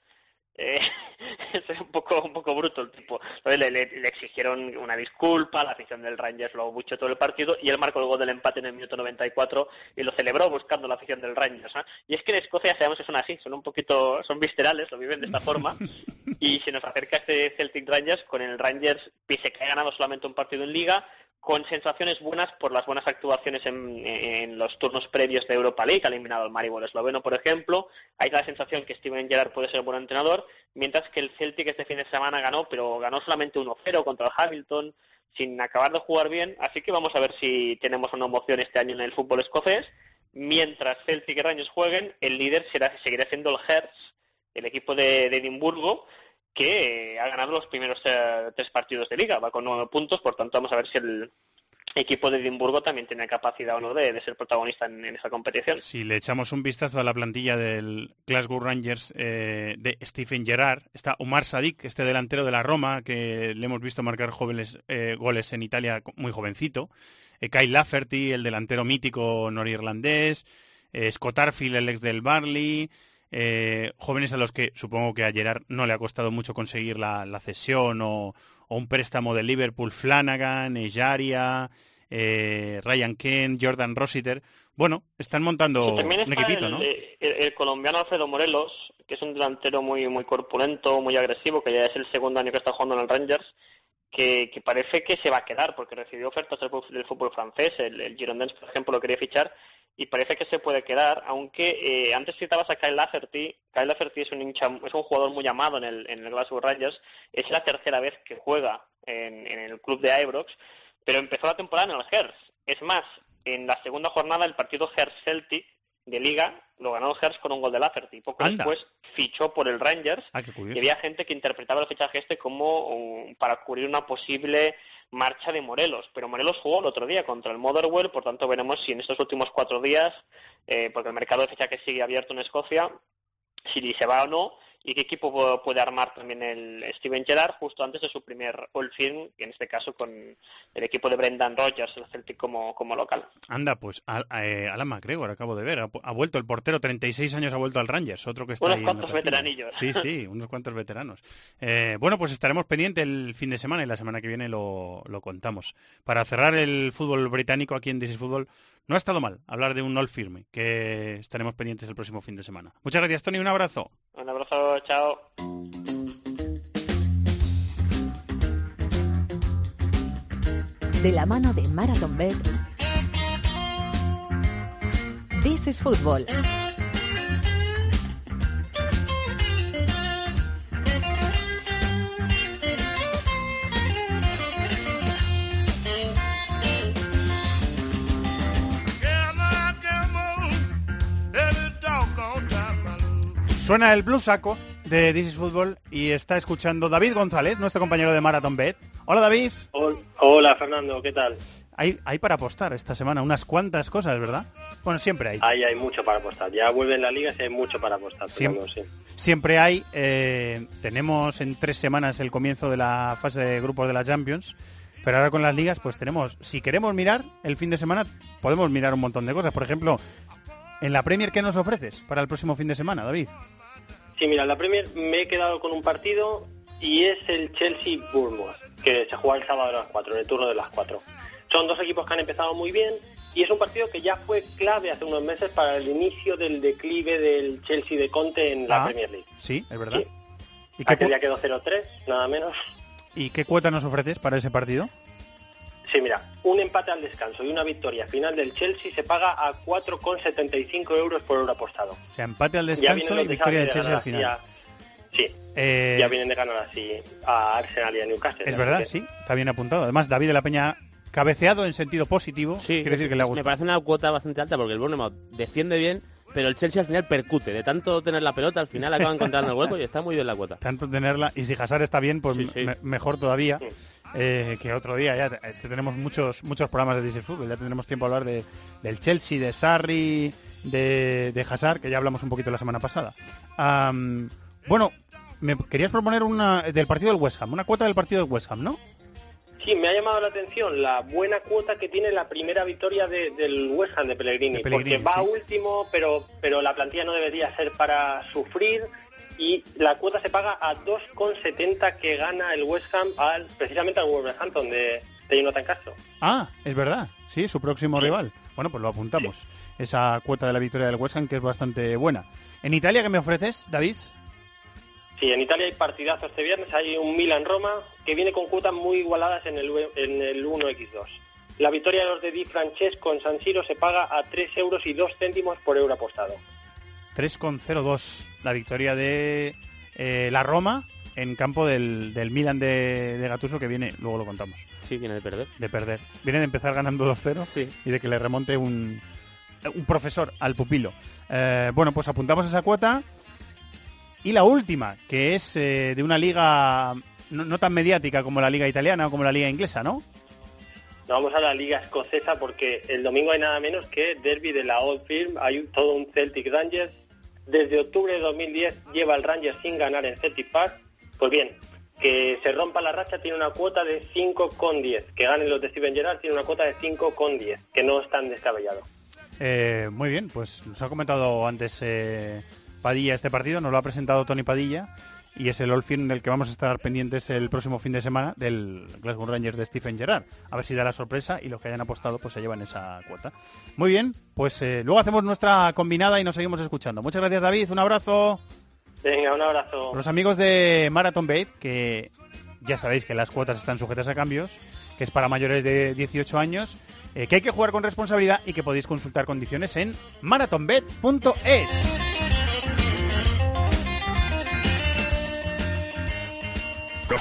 Eh, [laughs] es un poco un poco bruto el tipo. Entonces le, le- le exigieron una disculpa, la afición del Rangers lo buchó todo el partido y él marcó el gol del empate en el minuto 94 y lo celebró buscando la afición del Rangers. ¿ah? Y es que en Escocia sabemos que son así, son un poquito, son viscerales, lo viven de esta forma [laughs] y se nos acerca este Celtic Rangers con el Rangers pese que ha ganado solamente un partido en liga con sensaciones buenas por las buenas actuaciones en, en los turnos previos de Europa League, ha eliminado al Maribor esloveno, por ejemplo. Hay la sensación que Steven Gerrard puede ser buen entrenador, mientras que el Celtic este fin de semana ganó, pero ganó solamente 1-0 contra el Hamilton, sin acabar de jugar bien. Así que vamos a ver si tenemos una emoción este año en el fútbol escocés. Mientras Celtic y Rangers jueguen, el líder será, seguirá siendo el Hertz, el equipo de, de Edimburgo, que ha ganado los primeros eh, tres partidos de liga, va con nueve puntos, por tanto vamos a ver si el equipo de Edimburgo también tiene capacidad o no de, ser protagonista en, esa competición. Si le echamos un vistazo a la plantilla del Glasgow Rangers eh, de Stephen Gerrard, está Omar Sadik, este delantero de la Roma, que le hemos visto marcar jóvenes eh, goles en Italia muy jovencito. Eh, Kyle Lafferty, el delantero mítico norirlandés. Eh, Scott Arfield, el ex del Barley. Eh, jóvenes a los que supongo que a Gerrard no le ha costado mucho conseguir la, la cesión o, o un préstamo de Liverpool, Flanagan, Ejaria, eh, Ryan Kent, Jordan Rossiter. Bueno, están montando un equipito, el, ¿no? el- el colombiano Alfredo Morelos, que es un delantero muy muy corpulento, muy agresivo, que ya es el segundo año que está jugando en el Rangers, que, que parece que se va a quedar, porque recibió ofertas del, del fútbol francés, el, el Girondins, por ejemplo, lo quería fichar, y parece que se puede quedar, aunque eh, antes citabas a Kyle Lafferty, Kyle Lafferty es un, hincha, es un jugador muy amado en el, en el Glasgow Rangers, es la tercera vez que juega en, en el club de Ibrox, pero empezó la temporada en el Hertz. Es más, en la segunda jornada el partido Hertz-Celtic de Liga lo ganó el Hertz con un gol de Lafferty. Poco Anda. después fichó por el Rangers Ah, y había gente que interpretaba el fichaje este como um, para cubrir una posible marcha de Morelos. Pero Morelos jugó el otro día contra el Motherwell, por tanto veremos si en estos últimos cuatro días, eh, porque el mercado de fichajes sigue abierto en Escocia, si se va o no y qué equipo pu- puede armar también el Steven Gerrard justo antes de su primer All Firm, en este caso con el equipo de Brendan Rodgers, el Celtic como, como local. Anda, pues a- a- eh, Alan McGregor, acabo de ver, ha, ha vuelto el portero, 36 años ha vuelto al Rangers, otro que está Unos ahí cuantos veteranillos. Sí, sí, unos cuantos veteranos. Eh, bueno, pues estaremos pendientes el fin de semana y la semana que viene lo, lo contamos. Para cerrar el fútbol británico aquí en This is Fútbol, no ha estado mal hablar de un all firme, que estaremos pendientes el próximo fin de semana. Muchas gracias, Tony, un abrazo. Un abrazo, chao. De la mano de Marathon Bet. This is Football. Suena el blues saco de This is Fútbol y está escuchando David González, nuestro compañero de Marathon Bet. Hola, David. Hola Fernando, ¿qué tal? Hay, hay para apostar esta semana unas cuantas cosas, ¿verdad? Bueno, siempre hay. Ahí hay mucho para apostar. Ya vuelve en la liga y hay mucho para apostar. Siempre, Fernando, sí. siempre hay. eh, tenemos en tres semanas el comienzo de la fase de grupos de la Champions. Pero ahora con las ligas, pues tenemos, si queremos mirar el fin de semana, podemos mirar un montón de cosas. Por ejemplo, en la Premier, ¿qué nos ofreces para el próximo fin de semana, David? Sí, mira, en la Premier me he quedado con un partido y es el Chelsea-Bournemouth, que se juega el sábado a las 4, en el turno de las 4. Son dos equipos que han empezado muy bien y es un partido que ya fue clave hace unos meses para el inicio del declive del Chelsea de Conte en la Ah, Premier League. Sí, es verdad. ¿Y, qué Aquel día quedó 0-3, nada menos. ¿Y qué cuota nos ofreces para ese partido? Sí, mira, un empate al descanso y una victoria final del Chelsea se paga a 4,75 euros por euro apostado. O sea, empate al descanso y victoria del de Chelsea al final. Sí, Eh, ya vienen de ganar así a Arsenal y a Newcastle. Es verdad, que- sí, está bien apuntado. Además, David de la Peña cabeceado en sentido positivo, Sí, quiere decir que le ha me parece una cuota bastante alta porque el Bournemouth defiende bien, pero el Chelsea al final percute. De tanto tener la pelota, al final [laughs] acaba encontrando el hueco y está muy bien la cuota. Tanto tenerla, y si Hazard está bien, pues Sí, sí. me- mejor todavía eh, que otro día. Ya, es que tenemos muchos muchos programas de Disney Fútbol, ya tendremos tiempo a hablar de, del Chelsea, de Sarri, de, de Hazard, que ya hablamos un poquito la semana pasada. Bueno, me querías proponer una del partido del West Ham, una cuota del partido del West Ham, ¿no? Sí, me ha llamado la atención la buena cuota que tiene la primera victoria de- del West Ham de Pellegrini, De Pellegrini, porque va sí. último, pero pero la plantilla no debería ser para sufrir y la cuota se paga a 2,70 que gana el West Ham al, precisamente al Wolverhampton de, de Jonathan Castro. Ah, es verdad. Sí, su próximo rival. Bueno, pues lo apuntamos. Esa cuota de la victoria del West Ham que es bastante buena. ¿En Italia qué me ofreces, David? Sí, en Italia hay partidazo este viernes, hay un Milan-Roma que viene con cuotas muy igualadas en el, en el 1x2. La victoria de los de Di Francesco en San Siro se paga a 3 euros y 2 céntimos por euro apostado. 3,02 la victoria de eh, la Roma en campo del, del Milan de, de Gattuso que viene, luego lo contamos. Sí, viene de perder. De perder. Viene de empezar ganando 2-0 Sí. y de que le remonte un, un profesor al pupilo. Eh, bueno, pues apuntamos esa cuota. Y la última, que es eh, de una liga no, no tan mediática como la liga italiana o como la liga inglesa, ¿no? Nos vamos a la liga escocesa porque el domingo hay nada menos que derby de la Old Firm, hay todo un Celtic Rangers. Desde octubre de 2010 lleva el Rangers sin ganar en Celtic Park. Pues bien, que se rompa la racha tiene una cuota de 5,10. Que ganen los de Steven Gerrard tiene una cuota de 5,10, que no es tan descabellado. Eh, muy bien, pues nos ha comentado antes eh, Padilla este partido, nos lo ha presentado Tony Padilla y es el All Firm del que vamos a estar pendientes el próximo fin de semana del Glasgow Rangers de Stephen Gerrard. A ver si da la sorpresa y los que hayan apostado pues se llevan esa cuota. Muy bien, pues eh, luego hacemos nuestra combinada y nos seguimos escuchando. Muchas gracias David, un abrazo. Venga, un abrazo. Los amigos de Marathon Bet, que ya sabéis que las cuotas están sujetas a cambios, que es para mayores de 18 años, eh, que hay que jugar con responsabilidad y que podéis consultar condiciones en marathonbet.es.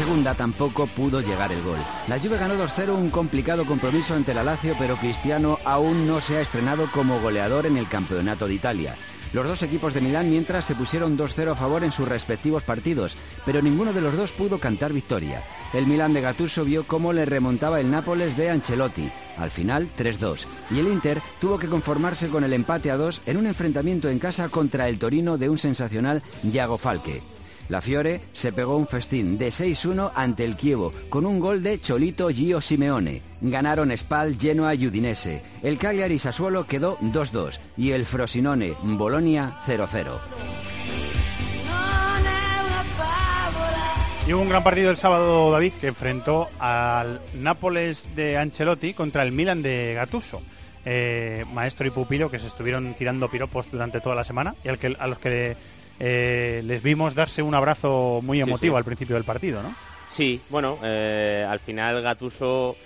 segunda tampoco pudo llegar el gol. La Juve ganó 2-0 un complicado compromiso ante la Lazio, pero Cristiano aún no se ha estrenado como goleador en el Campeonato de Italia. Los dos equipos de Milán mientras se pusieron 2-0 a favor en sus respectivos partidos, pero ninguno de los dos pudo cantar victoria. El Milán de Gattuso vio cómo le remontaba el Nápoles de Ancelotti, al final 3-2, y el Inter tuvo que conformarse con el empate a 2 en un enfrentamiento en casa contra el Torino de un sensacional Iago Falque. La Fiore se pegó un festín de 6-1 ante el Chievo con un gol de Cholito Gio Simeone. Ganaron Spal, Genoa y Udinese. El Cagliari Sassuolo quedó 2-2 y el Frosinone Bolonia 0-0. non è una favola. Y hubo un gran partido el sábado, David, que enfrentó al Nápoles de Ancelotti contra el Milan de Gattuso. Eh, maestro y pupilo que se estuvieron tirando piropos durante toda la semana y al que, a los que eh, les vimos darse un abrazo muy Sí, emotivo sí. al principio del partido, ¿no? Sí, bueno, eh, al final Gatuso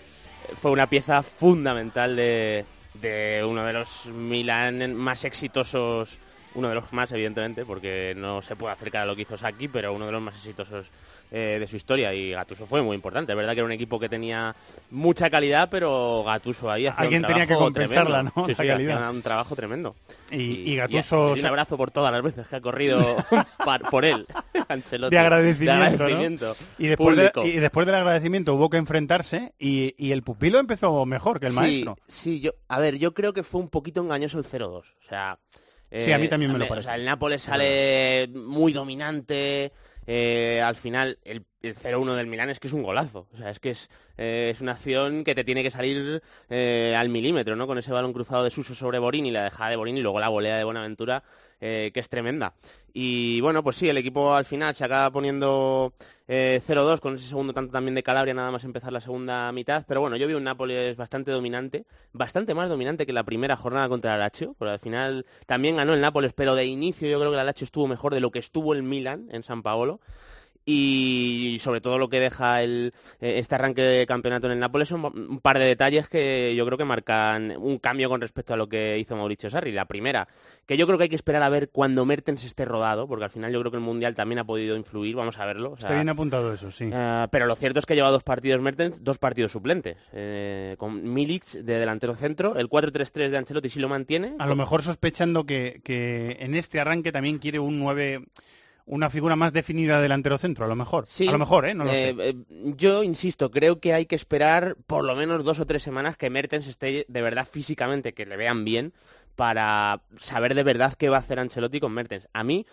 fue una pieza fundamental de, de uno de los Milan más exitosos, uno de los más evidentemente, porque no se puede acercar a lo que hizo Saki, pero uno de los más exitosos eh, de su historia y Gatuso fue muy importante. Es verdad que era un equipo que tenía mucha calidad, pero Gatuso ahí hacía Alguien un tenía que compensarla, tremendo. ¿no? Sí, sí, calidad. un trabajo tremendo. Y- y Gattuso y se- un abrazo por todas las veces que ha corrido [laughs] por él, [laughs] Ancelotti. de agradecimiento, De ¿no? agradecimiento Y después, de- público. y después del agradecimiento hubo que enfrentarse y, y el pupilo empezó mejor que el sí, maestro. Sí, yo, a ver, yo creo que fue un poquito engañoso el 0-2. O sea, Sí, a mí también me lo o parece. sea, el Nápoles sale muy dominante. eh, al final, el, el 0-1 del Milán es que es un golazo. O sea, es que es, eh, es una acción que te tiene que salir eh, al milímetro, ¿no? Con ese balón cruzado de Suso sobre Borini, la dejada de Borini y luego la volea de Buenaventura, eh, que es tremenda. Y bueno, pues sí, el equipo al final se acaba poniendo eh, 0-2 con ese segundo tanto también de Calabria, nada más empezar la segunda mitad. Pero bueno, yo vi un Nápoles bastante dominante, bastante más dominante que la primera jornada contra el Lazio, porque al final también ganó el Nápoles, pero de inicio yo creo que el Lazio estuvo mejor de lo que estuvo el Milan en San Paolo. Y sobre todo lo que deja el, eh, este arranque de campeonato en el Nápoles son un par de detalles que yo creo que marcan un cambio con respecto a lo que hizo Mauricio Sarri. La primera, que yo creo que hay que esperar a ver cuando Mertens esté rodado, porque al final yo creo que el Mundial también ha podido influir, vamos a verlo. o sea, Está bien apuntado eso, sí. eh, pero lo cierto es que lleva dos partidos Mertens, dos partidos suplentes, eh, con Milic de delantero centro, el 4-3-3 de Ancelotti sí lo mantiene. A lo mejor sospechando que, que en este arranque también quiere un 9, una figura más definida delantero centro, a lo mejor. Sí, a lo mejor, ¿eh? No lo eh, sé. eh, yo insisto, creo que hay que esperar por lo menos dos o tres semanas que Mertens esté de verdad físicamente, que le vean bien, para saber de verdad qué va a hacer Ancelotti con Mertens. A mí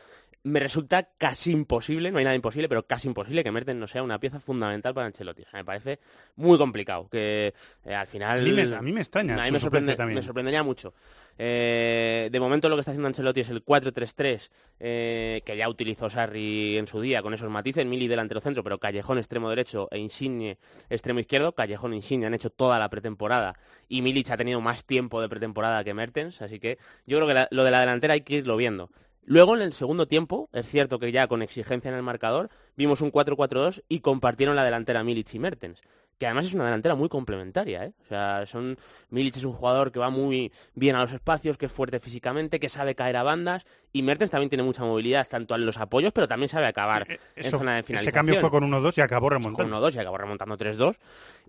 me resulta casi imposible, no hay nada imposible, pero casi imposible que Mertens no sea una pieza fundamental para Ancelotti. O sea, me parece muy complicado que eh, al final... A mí me- a mí me extraña A mí me, sorprende- también. me sorprendería mucho. Eh, de momento lo que está haciendo Ancelotti es el 4-3-3, eh, que ya utilizó Sarri en su día con esos matices, Mili delantero centro, pero Callejón extremo derecho e Insigne extremo izquierdo. Callejón e Insigne han hecho toda la pretemporada y Milic ha tenido más tiempo de pretemporada que Mertens, así que yo creo que la- lo de la delantera hay que irlo viendo. Luego, en el segundo tiempo, es cierto que ya con exigencia en el marcador, vimos un 4-4-2 y compartieron la delantera Milic y Mertens que además es una delantera muy complementaria, ¿eh? O sea, son Milic es un jugador que va muy bien a los espacios, que es fuerte físicamente, que sabe caer a bandas, y Mertens también tiene mucha movilidad, tanto en los apoyos, pero también sabe acabar en Eh, Eso- zona de finalización. ese cambio fue con 1-2 y acabó remontando. Con 1-2 y acabó remontando 3-2.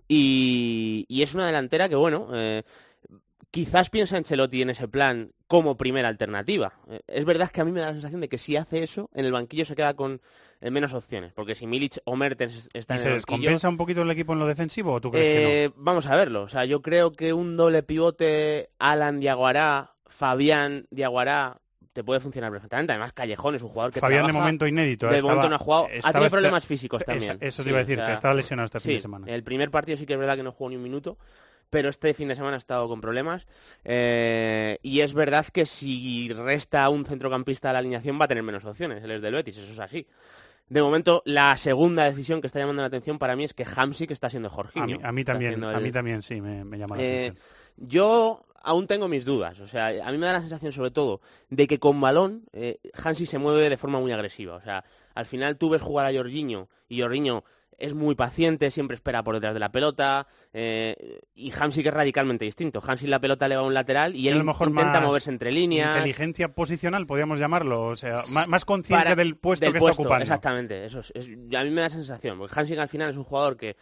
Y, y es una delantera que, bueno, eh, quizás piensa Ancelotti en ese plan como primera alternativa. Eh, es verdad que a mí me da la sensación de que si hace eso, en el banquillo se queda con eh, menos opciones, porque si Milic o Mertens están ¿Y en se el banquillo... descompensa un poquito el equipo en lo defensivo o tú crees que Eh, Vamos a verlo. O sea, yo creo que un doble pivote Alan Diaguará, Fabián Diaguará te puede funcionar perfectamente. Además, Callejón es un jugador que Fabián de trabaja- momento inédito, De estaba- momento no ha jugado. Ha tenido problemas físicos también. eso te iba a decir, que estaba lesionado este fin de semana. El primer partido sí que es verdad que no jugó ni un minuto. Pero este fin de semana ha estado con problemas. eh, y es verdad que si resta un centrocampista a la alineación va a tener menos opciones. Él es del Betis, eso es así. De momento, la segunda decisión que está llamando la atención para mí es que Hamsik está siendo Jorginho. A mí, a mí Está también, a mí también sí, me, me llama la eh, atención. yo aún tengo mis dudas. O sea, a mí me da la sensación, sobre todo, de que con balón eh, Hansi se mueve de forma muy agresiva. O sea, al final tú ves jugar a Jorginho y Jorginho es muy paciente, siempre espera por detrás de la pelota. eh, y Hansi que es radicalmente distinto. Hansi la pelota le va a un lateral y a él lo mejor intenta moverse entre líneas. Inteligencia posicional, podríamos llamarlo. O sea, más, más conciencia del puesto del que puesto, está ocupando. Exactamente, eso es, es- a mí me da sensación, porque Hansing al final es un jugador que,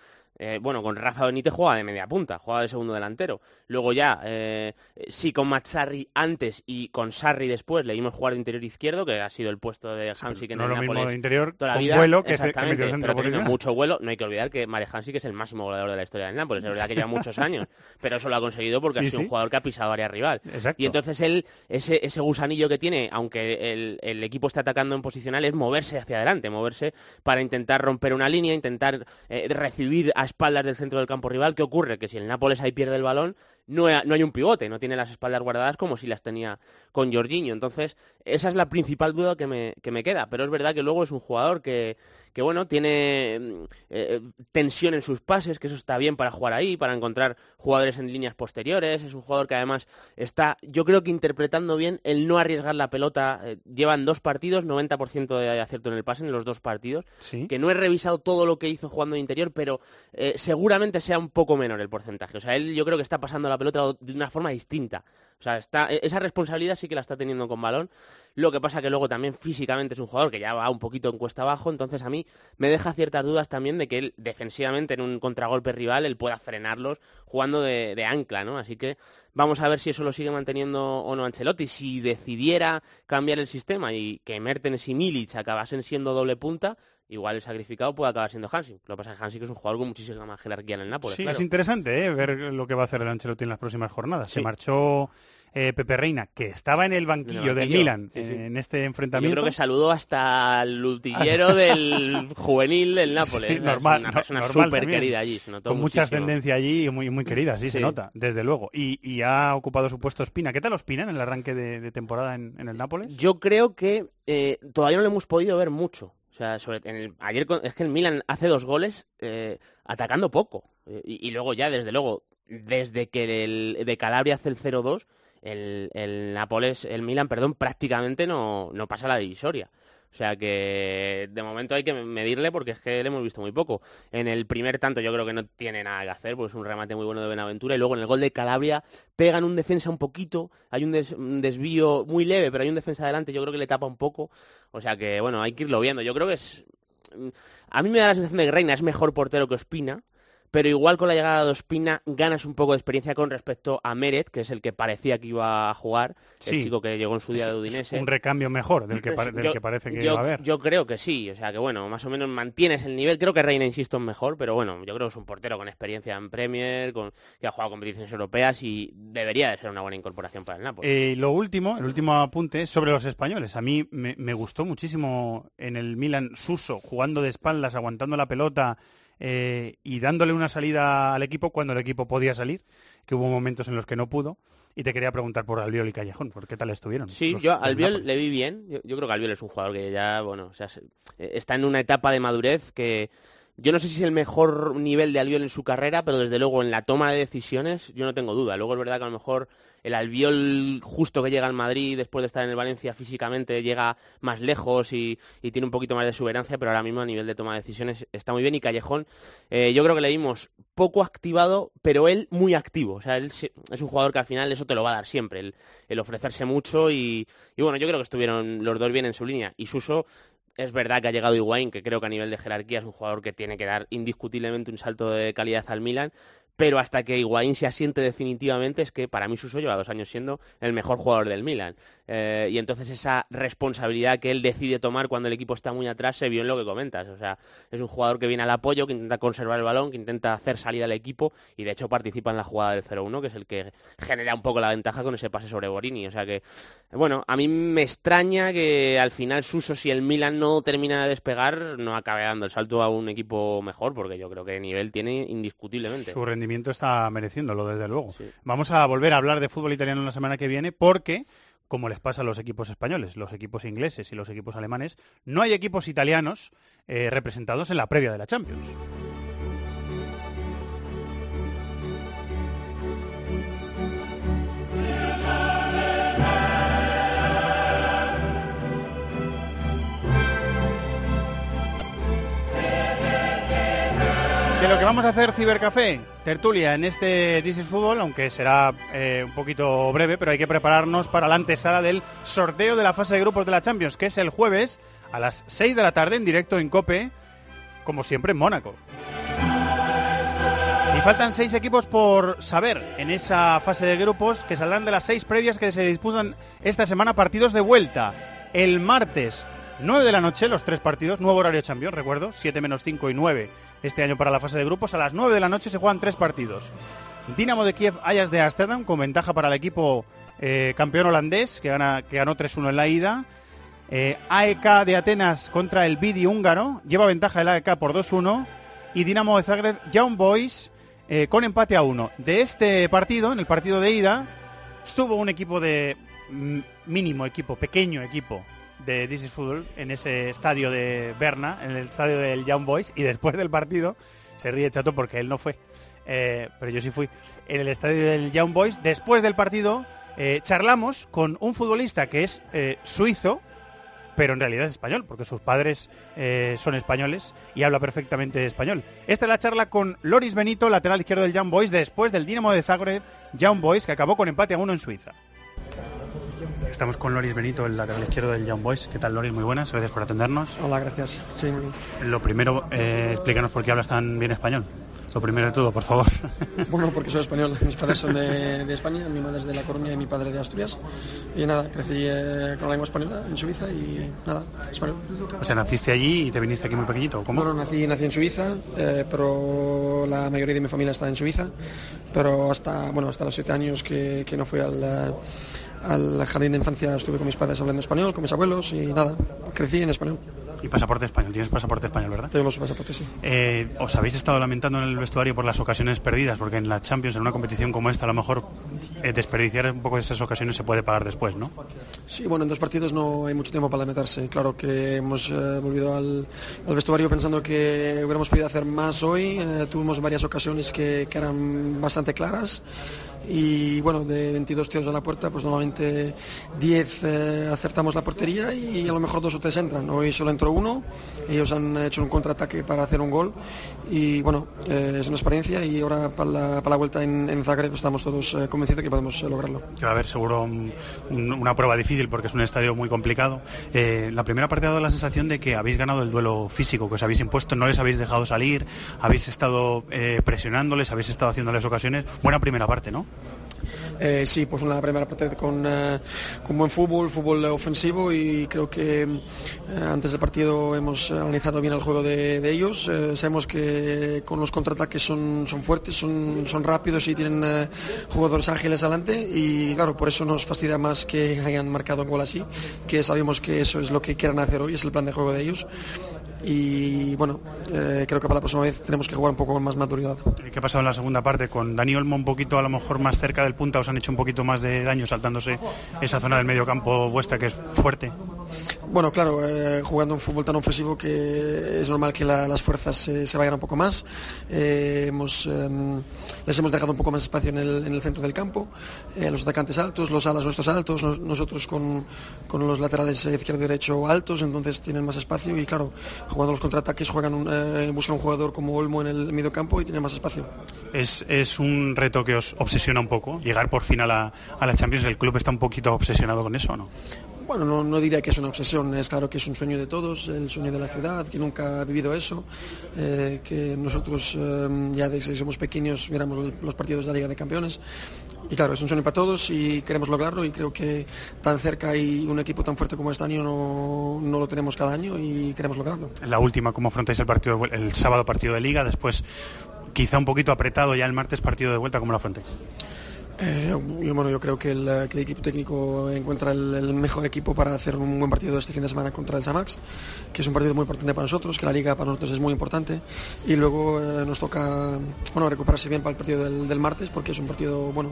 eh, bueno, con Rafa Benítez juega de media punta, juega de segundo delantero. Luego ya, eh, sí con Matsarri antes y con Sarri después le dimos jugar de interior izquierdo, que ha sido el puesto de Hansing en no el es lo mismo Nápoles de interior toda la con vida. vuelo que que Exactamente, centro pero teniendo mucho vuelo, no hay que olvidar que Marek Hansing es el máximo goleador de la historia del Nápoles, es verdad que lleva muchos años, [laughs] pero eso lo ha conseguido porque Sí, ha sido sí. un jugador que ha pisado área rival. Exacto. Y entonces él, ese, ese gusanillo que tiene, aunque el, el equipo esté atacando en posicional, es moverse hacia adelante, moverse para intentar romper una línea, intentar eh, recibir a espaldas del centro del campo rival. ¿Qué ocurre? Que si el Nápoles ahí pierde el balón, no, no hay un pivote, no tiene las espaldas guardadas como si las tenía con Jorginho. Entonces, esa es la principal duda que me, que me queda. Pero es verdad que luego es un jugador que, que bueno, tiene mm, eh, tensión en sus pases, que eso está bien para jugar ahí, para encontrar jugadores en líneas posteriores. Es un jugador que además está, yo creo que interpretando bien el no arriesgar la pelota. Eh, llevan dos partidos, 90% de acierto en el pase en los dos partidos. Sí. Que no he revisado todo lo que hizo jugando de interior, pero eh, seguramente sea un poco menor el porcentaje. O sea, él yo creo que está pasando la pelota de una forma distinta. O sea, está, e- esa responsabilidad sí que la está teniendo con balón. Lo que pasa que luego también físicamente es un jugador que ya va un poquito en cuesta abajo, entonces a mí me deja ciertas dudas también de que él defensivamente en un contragolpe rival él pueda frenarlos jugando de, de ancla, ¿no? Así que vamos a ver si eso lo sigue manteniendo o no Ancelotti. Si decidiera cambiar el sistema y que Mertens y Milic acabasen siendo doble punta, igual el sacrificado puede acabar siendo Hansi. Lo que pasa es que Hansi que es un jugador con muchísima más jerarquía en el Nápoles, Sí, claro. es interesante ¿eh? ver lo que va a hacer el Ancelotti en las próximas jornadas. Se marchó eh, Pepe Reina, que estaba en el banquillo, del banquillo, Milan sí, sí. en este Yo enfrentamiento. creo que saludó hasta el utillero del juvenil del Nápoles. Es normal, una persona súper querida allí. se notó Con mucha muchísimo. ascendencia allí y muy, muy querida, sí, se nota, desde luego. Y, y ha ocupado su puesto Espina. ¿Qué tal Ospina en el arranque de, de temporada en, en el Nápoles? Yo creo que eh, todavía no lo hemos podido ver mucho. Sea, ayer es que el Milan hace dos goles eh, atacando poco. Eh, y, luego ya, desde luego, desde que de Calabria hace el 0-2, el, el Nápoles, el Milan, perdón, prácticamente no, no pasa la divisoria. O sea que de momento hay que medirle porque es que le hemos visto muy poco. En el primer tanto yo creo que no tiene nada que hacer, pues es un remate muy bueno de Benaventura. Y luego en el gol de Calabria pegan un defensa un poquito, hay un, un desvío muy leve, pero hay un defensa adelante, yo creo que le tapa un poco. O sea que bueno, hay que irlo viendo. Yo creo que es... A mí me da la sensación de que Reina es mejor portero que Ospina, pero igual con la llegada de Ospina ganas un poco de experiencia con respecto a Meret, que es el que parecía que iba a jugar, el Sí. chico que llegó en su día Es- de es Udinese. Un recambio mejor del que, del Yo- que parece que yo, va a haber. Yo creo que sí, o sea que bueno, más o menos mantienes el nivel. Creo que Reina, insisto, es mejor, pero bueno, yo creo que es un portero con experiencia en Premier, con, que ha jugado competiciones europeas y debería de ser una buena incorporación para el Napoli. Eh, lo último, el último apunte sobre los españoles. A mí me, me gustó muchísimo en el Milan Suso, jugando de espaldas, aguantando la pelota eh, y dándole una salida al equipo cuando el equipo podía salir, que hubo momentos en los que no pudo. Y te quería preguntar por Albiol y Callejón, ¿por qué tal estuvieron? Sí, los yo Albiol le vi bien. Yo, yo creo que Albiol es un jugador que ya, bueno, o sea, se- eh, está en una etapa de madurez que yo no sé si es el mejor nivel de Albiol en su carrera, pero desde luego en la toma de decisiones yo no tengo duda. Luego es verdad que a lo mejor el Albiol justo que llega al Madrid después de estar en el Valencia físicamente llega más lejos y, tiene un poquito más de exuberancia, pero ahora mismo a nivel de toma de decisiones está muy bien. Y Callejón, eh, yo creo que le vimos poco activado, pero él muy activo. O sea, él es un jugador que al final eso te lo va a dar siempre, el, el ofrecerse mucho y, y bueno, yo creo que estuvieron los dos bien en su línea. Y Suso, es verdad que ha llegado Higuaín, que creo que a nivel de jerarquía es un jugador que tiene que dar indiscutiblemente un salto de calidad al Milan, pero hasta que Higuaín se asiente definitivamente es que para mí Suso lleva dos años siendo el mejor jugador del Milan. Eh, y entonces esa responsabilidad que él decide tomar cuando el equipo está muy atrás se vio en lo que comentas. O sea, es un jugador que viene al apoyo, que intenta conservar el balón, que intenta hacer salida al equipo y de hecho participa en la jugada del 0-1, que es el que genera un poco la ventaja con ese pase sobre Borini. O sea que, bueno, a mí me extraña que al final Suso, si el Milan no termina de despegar, no acabe dando el salto a un equipo mejor, porque yo creo que nivel tiene indiscutiblemente. Rendimiento está mereciéndolo, desde luego. Vamos a volver a hablar de fútbol italiano la semana que viene porque, como les pasa a los equipos españoles, los equipos ingleses y los equipos alemanes, no hay equipos italianos eh, representados en la previa de la Champions. Lo que vamos a hacer Cibercafé, tertulia en este This is Fútbol, aunque será eh, un poquito breve, pero hay que prepararnos para la antesala del sorteo de la fase de grupos de la Champions, que es el jueves a las 6 de la tarde en directo en Cope, como siempre en Mónaco. Y faltan seis equipos por saber en esa fase de grupos que saldrán de las seis previas que se disputan esta semana partidos de vuelta. El martes, 9 de la noche, los tres partidos, nuevo horario Champions, recuerdo, 7 menos 5 y 9 este año para la fase de grupos. A las 9 de la noche se juegan tres partidos. Dinamo de Kiev, Ajax de Ámsterdam, con ventaja para el equipo eh, campeón holandés, que, ganó 3-1 en la ida. Eh, AEK de Atenas contra el Vidi húngaro, lleva ventaja el AEK por 2-1. Y Dinamo de Zagreb, Young Boys, eh, con empate a 1. De este partido, en el partido de ida, estuvo un equipo de mm, mínimo equipo, pequeño equipo de This is Football en ese estadio de Berna, en el estadio del Young Boys, y después del partido, se ríe Chato porque él no fue, eh, pero yo sí fui, en el estadio del Young Boys, después del partido, eh, charlamos con un futbolista que es eh, suizo, pero en realidad es español, porque sus padres eh, son españoles y habla perfectamente español. Esta es la charla con Loris Benito, lateral izquierdo del Young Boys, después del Dinamo de Zagreb, Young Boys, que acabó con empate a uno en Suiza. Estamos con Loris Benito, el lateral izquierdo del Young Boys. ¿Qué tal, Loris? Muy buenas, gracias por atendernos. Hola, gracias. Sí. Lo primero, eh, explícanos por qué hablas tan bien español. Lo primero de todo, por favor. [laughs] Bueno, porque soy español. Mis padres son de, de España, mi madre es de La Coruña y mi padre de Asturias. Y nada, crecí eh, con la lengua española en Suiza y nada, español. O sea, naciste allí y te viniste aquí muy pequeñito, ¿o ¿cómo? Bueno, nací, nací en Suiza, eh, pero la mayoría de mi familia está en Suiza. Pero hasta, bueno, hasta los siete años que, que no fui al, eh, al jardín de infancia estuve con mis padres hablando español, con mis abuelos y nada, crecí en español. Y pasaporte español, tienes pasaporte español, ¿verdad? Tenemos pasaporte, sí. Eh, ¿Os habéis estado lamentando en el vestuario por las ocasiones perdidas? Porque en la Champions, en una competición como esta, a lo mejor eh, desperdiciar un poco esas ocasiones se puede pagar después, ¿no? Sí, bueno, en dos partidos no hay mucho tiempo para lamentarse. Claro que hemos eh, volvido al, al vestuario pensando que hubiéramos podido hacer más hoy. Tuvimos varias ocasiones que, que eran bastante claras y bueno, de 22 tiros a la puerta, pues normalmente 10 eh, acertamos la portería y a lo mejor dos o tres entran. Hoy solo entró uno, ellos han hecho un contraataque para hacer un gol y bueno, eh, es una experiencia y ahora para la, para la vuelta en, Zagreb estamos todos eh, convencidos que podemos eh, lograrlo. Va a haber seguro un- un- una prueba difícil porque es un estadio muy complicado. La primera parte ha dado la sensación de que habéis ganado el duelo físico, que os habéis impuesto, no les habéis dejado salir, habéis estado presionándoles, habéis estado haciéndoles ocasiones. Buena primera parte, ¿no? Eh, sí, pues una primera parte con, eh, con buen fútbol, fútbol ofensivo y creo que eh, antes del partido hemos analizado bien el juego de, de ellos. Sabemos que con los contraataques son, son fuertes, son, son rápidos y tienen jugadores ágiles adelante y claro, por eso nos fastidia más que hayan marcado un gol así, que sabemos que eso es lo que quieren hacer hoy, es el plan de juego de ellos. Y bueno, eh, creo que para la próxima vez tenemos que jugar un poco con más maturidad. ¿Qué ha pasado en la segunda parte? Con Dani Olmo un poquito a lo mejor más cerca del punta, os han hecho un poquito más de daño saltándose esa zona del medio campo vuestra que es fuerte. Bueno, claro, eh, jugando un fútbol tan ofensivo que es normal que la- las fuerzas se, se vayan un poco más. Eh, hemos, em, les hemos dejado un poco más espacio en el, en el centro del campo. Eh, los atacantes altos, los alas nuestros altos, nos- nosotros con, con los laterales eh, izquierdo y derecho altos, entonces tienen más espacio y claro, jugando los contraataques juegan un, eh, buscan un jugador como Olmo en el medio campo y tienen más espacio. Es, es un reto que os obsesiona un poco, llegar por fin a la, a la Champions. ¿El club está un poquito obsesionado con eso o no? Bueno, no, diría que es una obsesión, es claro que es un sueño de todos, el sueño de la ciudad, que nunca ha vivido eso, eh, que nosotros eh, ya desde que somos pequeños miramos los partidos de la Liga de Campeones y claro, es un sueño para todos y queremos lograrlo y creo que tan cerca y un equipo tan fuerte como este año no, no lo tenemos cada año y queremos lograrlo. La última, ¿cómo afrontáis el partido el sábado partido de liga? Después, quizá un poquito apretado ya el martes partido de vuelta, ¿cómo lo afrontáis? Eh, yo, bueno, yo creo que el, eh, que el equipo técnico encuentra el, el mejor equipo para hacer un buen partido este fin de semana contra el Samax, que es un partido muy importante para nosotros, que la liga para nosotros es muy importante. Y luego eh, nos toca bueno, recuperarse bien para el partido del, del martes, porque es un partido, bueno,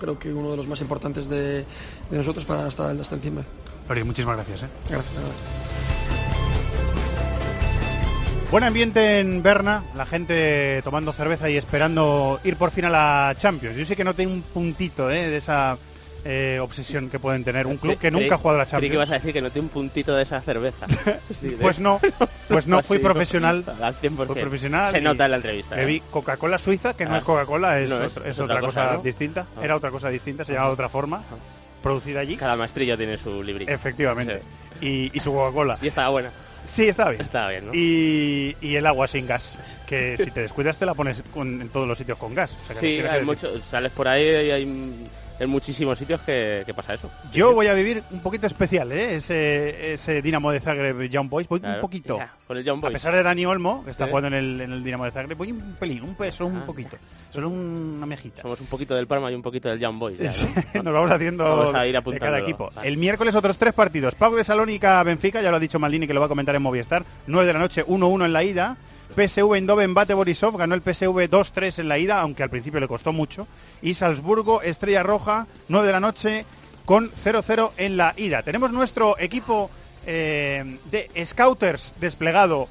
creo que uno de los más importantes de, de nosotros para estar hasta encima. Lori, muchísimas gracias. ¿eh? Gracias. Buen ambiente en Berna, la gente tomando cerveza y esperando ir por fin a la Champions. Yo sé que no tengo un puntito ¿eh? de esa eh, obsesión que pueden tener un club que nunca ha jugado a la Creí que Champions. ibas a decir que no tiene un puntito de esa cerveza. [laughs] Sí, de- Pues no, pues no, [laughs] fui profesional. Al 100%. Fui profesional. Se nota en la entrevista. ¿eh? Bebí Coca-Cola suiza, que no Ah. es Coca-Cola, es, No otra otra cosa, cosa, ¿no? distinta. Ah. Era otra cosa distinta, se llamaba de otra forma, producida allí. Cada maestrillo tiene su librito. Efectivamente. Y, y su Coca-Cola. Y estaba buena. Sí, estaba bien. Estaba bien, ¿no? Y, y el agua sin gas, que si te descuidas te la pones con- en todos los sitios con gas. O sea, que Sí, tienes hay decir- mucho, sales por ahí y hay en muchísimos sitios que, que pasa eso. Yo voy a vivir un poquito especial, ¿eh? Ese, ese Dinamo de Zagreb Young Boys, voy un poquito. ya, con el Young A Boys. pesar de Dani Olmo, que está jugando en el, en el Dinamo de Zagreb, voy un pelín, un peso, un Ah. poquito. Solo una mejita. Somos un poquito del Parma y un poquito del Young Boys. ya, ¿no? [laughs] Nos vamos haciendo Vamos a ir de cada equipo. Vale. El miércoles otros tres partidos. Pau de Salónica, Benfica, ya lo ha dicho Maldini que lo va a comentar en Movistar. 9 de la noche, 1-1 en la ida. PSV Eindhoven bate Borisov, ganó el PSV 2-3 en la ida, aunque al principio le costó mucho. Y Salzburgo, Estrella Roja, 9 de la noche, con 0-0 en la ida. Tenemos nuestro equipo eh, de scouters desplegado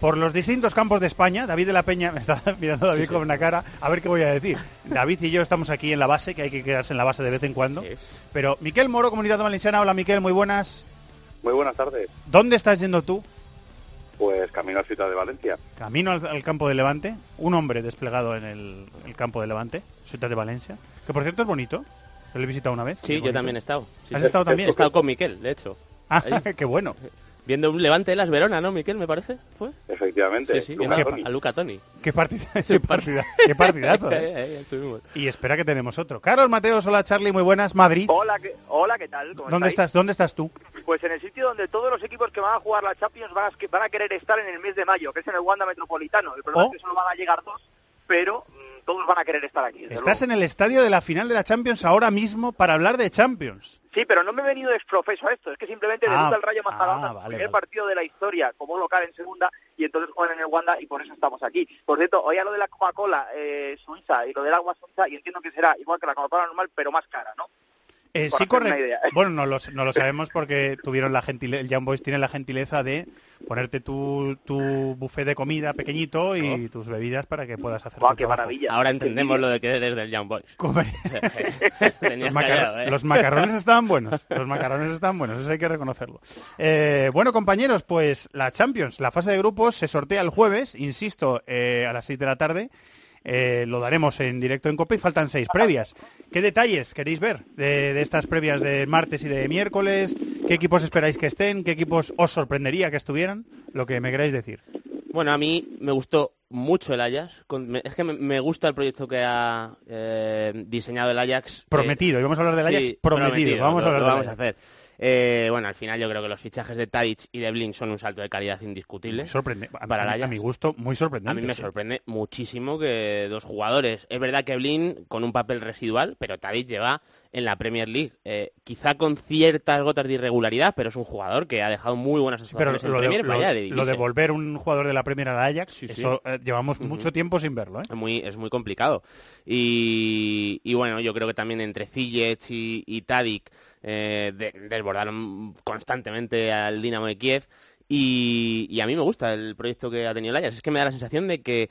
por los distintos campos de España. David de la Peña me está [laughs] mirando David Sí, sí. con una cara a ver qué voy a decir. David y yo estamos aquí en la base, que hay que quedarse en la base de vez en cuando. Pero Miquel Moro, Comunidad Valenciana. Hola Miquel, muy buenas. Muy buenas tardes. ¿Dónde estás yendo tú? Pues camino a Ciudad de Valencia. Camino al, al campo de Levante. Un hombre desplegado en el, el campo de Levante, Ciudad de Valencia. Que por cierto es bonito. Lo he visitado una vez. Sí, yo bonito. también he estado. Sí, ¿Has sí. estado también? He estado con Miquel, de hecho. Ah, [laughs] qué bueno. Viendo un Levante de las Verona, ¿no, Miquel, me parece? ¿Fue? Efectivamente. Sí, sí, Luca Toni. a Luca Toni. Qué, partida, [laughs] qué, partida- qué partidazo. ¿eh? Y espera que tenemos otro. Carlos Mateos, hola Charlie, muy buenas. Madrid. Hola, ¿qué, hola, ¿qué tal? ¿Cómo ¿Dónde estáis? estás? ¿Dónde estás tú? Pues en el sitio donde todos los equipos que van a jugar la Champions van a, que van a querer estar en el mes de mayo, que es en el Wanda Metropolitano. El problema Oh. es que solo van a llegar dos, pero todos van a querer estar aquí. Estás luego. en el estadio de la final de la Champions ahora mismo para hablar de Champions. Sí, pero no me he venido exprofeso a esto, es que simplemente Ah, debuta el Rayo Majadahonda, ah, vale, primer vale. partido de la historia como local en segunda, y entonces juegan en el Wanda y por eso estamos aquí. Por cierto, hoy a lo de la Coca-Cola eh, suiza y lo del agua suiza, y entiendo que será igual que la Coca-Cola normal, pero más cara, ¿no? Eh, sí, correcto. [laughs] Bueno, no lo, no lo sabemos porque tuvieron la gentileza, el Young Boys tiene la gentileza de ponerte tu, tu buffet de comida pequeñito y tus bebidas para que puedas hacer qué trabajo. maravilla. Ahora entendemos lo de que eres del Young Boys. [laughs] [laughs] Tenías Los, macar- callado, ¿eh? los macarrones estaban buenos, los macarrones estaban buenos, eso hay que reconocerlo. Eh, bueno, compañeros, pues la Champions, la fase de grupos se sortea el jueves, insisto, eh, a las 6 de la tarde. Eh, lo daremos en directo en Copa y faltan seis previas. ¿Qué detalles queréis ver de, de estas previas de martes y de miércoles? ¿Qué equipos esperáis que estén? ¿Qué equipos os sorprendería que estuvieran? Lo que me queráis decir. Bueno, a mí me gustó mucho el Ajax. Es que me, gusta el proyecto que ha eh, diseñado el Ajax. Prometido, y vamos a hablar del Ajax Sí, prometido. Vamos a hablar lo vamos a hacer. Eh, bueno, al final yo creo que los fichajes de Tadic y de Blink son un salto de calidad indiscutible. Sorprende, a, para el a- a mi gusto, muy A sorprendente. mí me sí. sorprende muchísimo que dos jugadores. Es verdad que Blin con un papel residual, pero Tadic lleva en la Premier League. Eh, quizá con ciertas gotas de irregularidad, pero es un jugador que ha dejado muy buenas Pero actuaciones en lo de, Premier. lo- vaya, lo dirige. de volver un jugador de la Premier al Ajax, sí. eso eh, llevamos mucho tiempo sin verlo. ¿eh? Es muy, es muy complicado. Y, y bueno, yo creo que también entre Ziyech y, y Tadic eh, de- desbordaron constantemente al Dinamo de Kiev. Y, y a mí me gusta el proyecto que ha tenido el Ajax. Es que me da la sensación de que...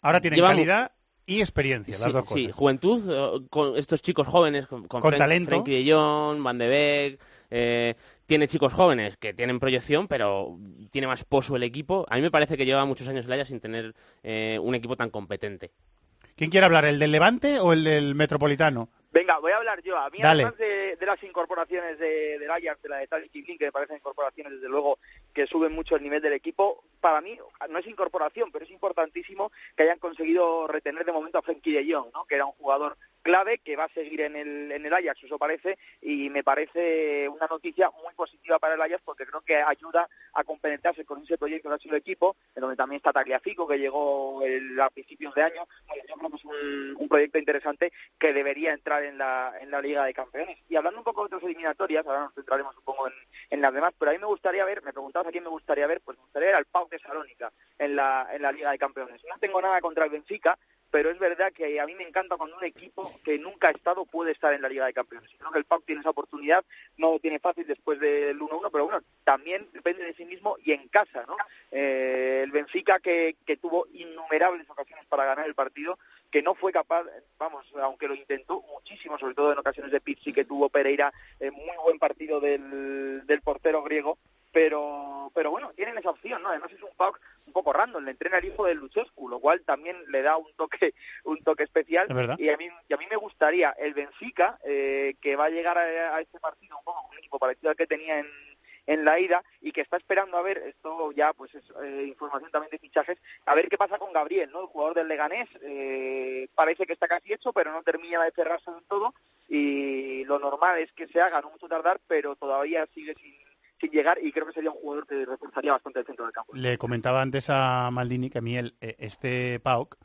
Ahora llevan- calidad y experiencia, las Sí, dos sí, cosas. juventud, eh, con estos chicos jóvenes, con, con, Con Frenk- talento. Frenkie de Jong, Van de Beek, eh, tiene chicos jóvenes que tienen proyección, pero tiene más pozo el equipo. A mí me parece que lleva muchos años el Ajax sin tener eh, un equipo tan competente. ¿Quién quiere hablar, el del Levante o el del Metropolitano? Venga, voy a hablar yo. A mí, Dale. además de, de las incorporaciones de, del Ajax, de la de Blin, que me parecen incorporaciones, desde luego, que suben mucho el nivel del equipo, para mí no es incorporación, pero es importantísimo que hayan conseguido retener de momento a Frenkie de Jong, ¿no? que era un jugador clave que va a seguir en el, en el Ajax, eso parece, y me parece una noticia muy positiva para el Ajax porque creo que ayuda a complementarse con ese proyecto que ha el equipo, en donde también está Tagliafico, que llegó el- a principios de año. Yo creo que es un, un proyecto interesante que debería entrar en la, en la Liga de Campeones. Y hablando un poco de otras eliminatorias, ahora nos centraremos en, en las demás, pero a mí me gustaría ver, me preguntabas a quién me gustaría ver, pues me gustaría ver al Pau de Salónica en la, en la Liga de Campeones. No tengo nada contra el Benfica, pero es verdad que a mí me encanta cuando un equipo que nunca ha estado puede estar en la Liga de Campeones. Creo que el PAOK tiene esa oportunidad, no lo tiene fácil después del 1-1, pero bueno, también depende de sí mismo y en casa, ¿no? Eh, el Benfica que, que tuvo innumerables ocasiones para ganar el partido, que no fue capaz, vamos, aunque lo intentó muchísimo, sobre todo en ocasiones de Pizzi que tuvo Pereira, eh, muy buen partido del, del portero griego, pero pero bueno, tienen esa opción, ¿no? Además es un PAOK un poco random, le entrena el hijo de Luchescu, lo cual también le da un toque [laughs] un toque especial Es y a mí y a mí me gustaría el Benfica eh, que va a llegar a, a este partido un poco con un equipo parecido al que tenía en en la ida y que está esperando a ver, esto ya pues es eh, información también de fichajes, a ver qué pasa con Gabriel, ¿no? El jugador del Leganés, eh, parece que está casi hecho, pero no termina de cerrarse del todo y lo normal es que se haga, no mucho tardar, pero todavía sigue sin, sin llegar y creo que sería un jugador que reforzaría bastante el centro del campo. Le comentaba antes a Maldini que a mí el, eh, este PAOK,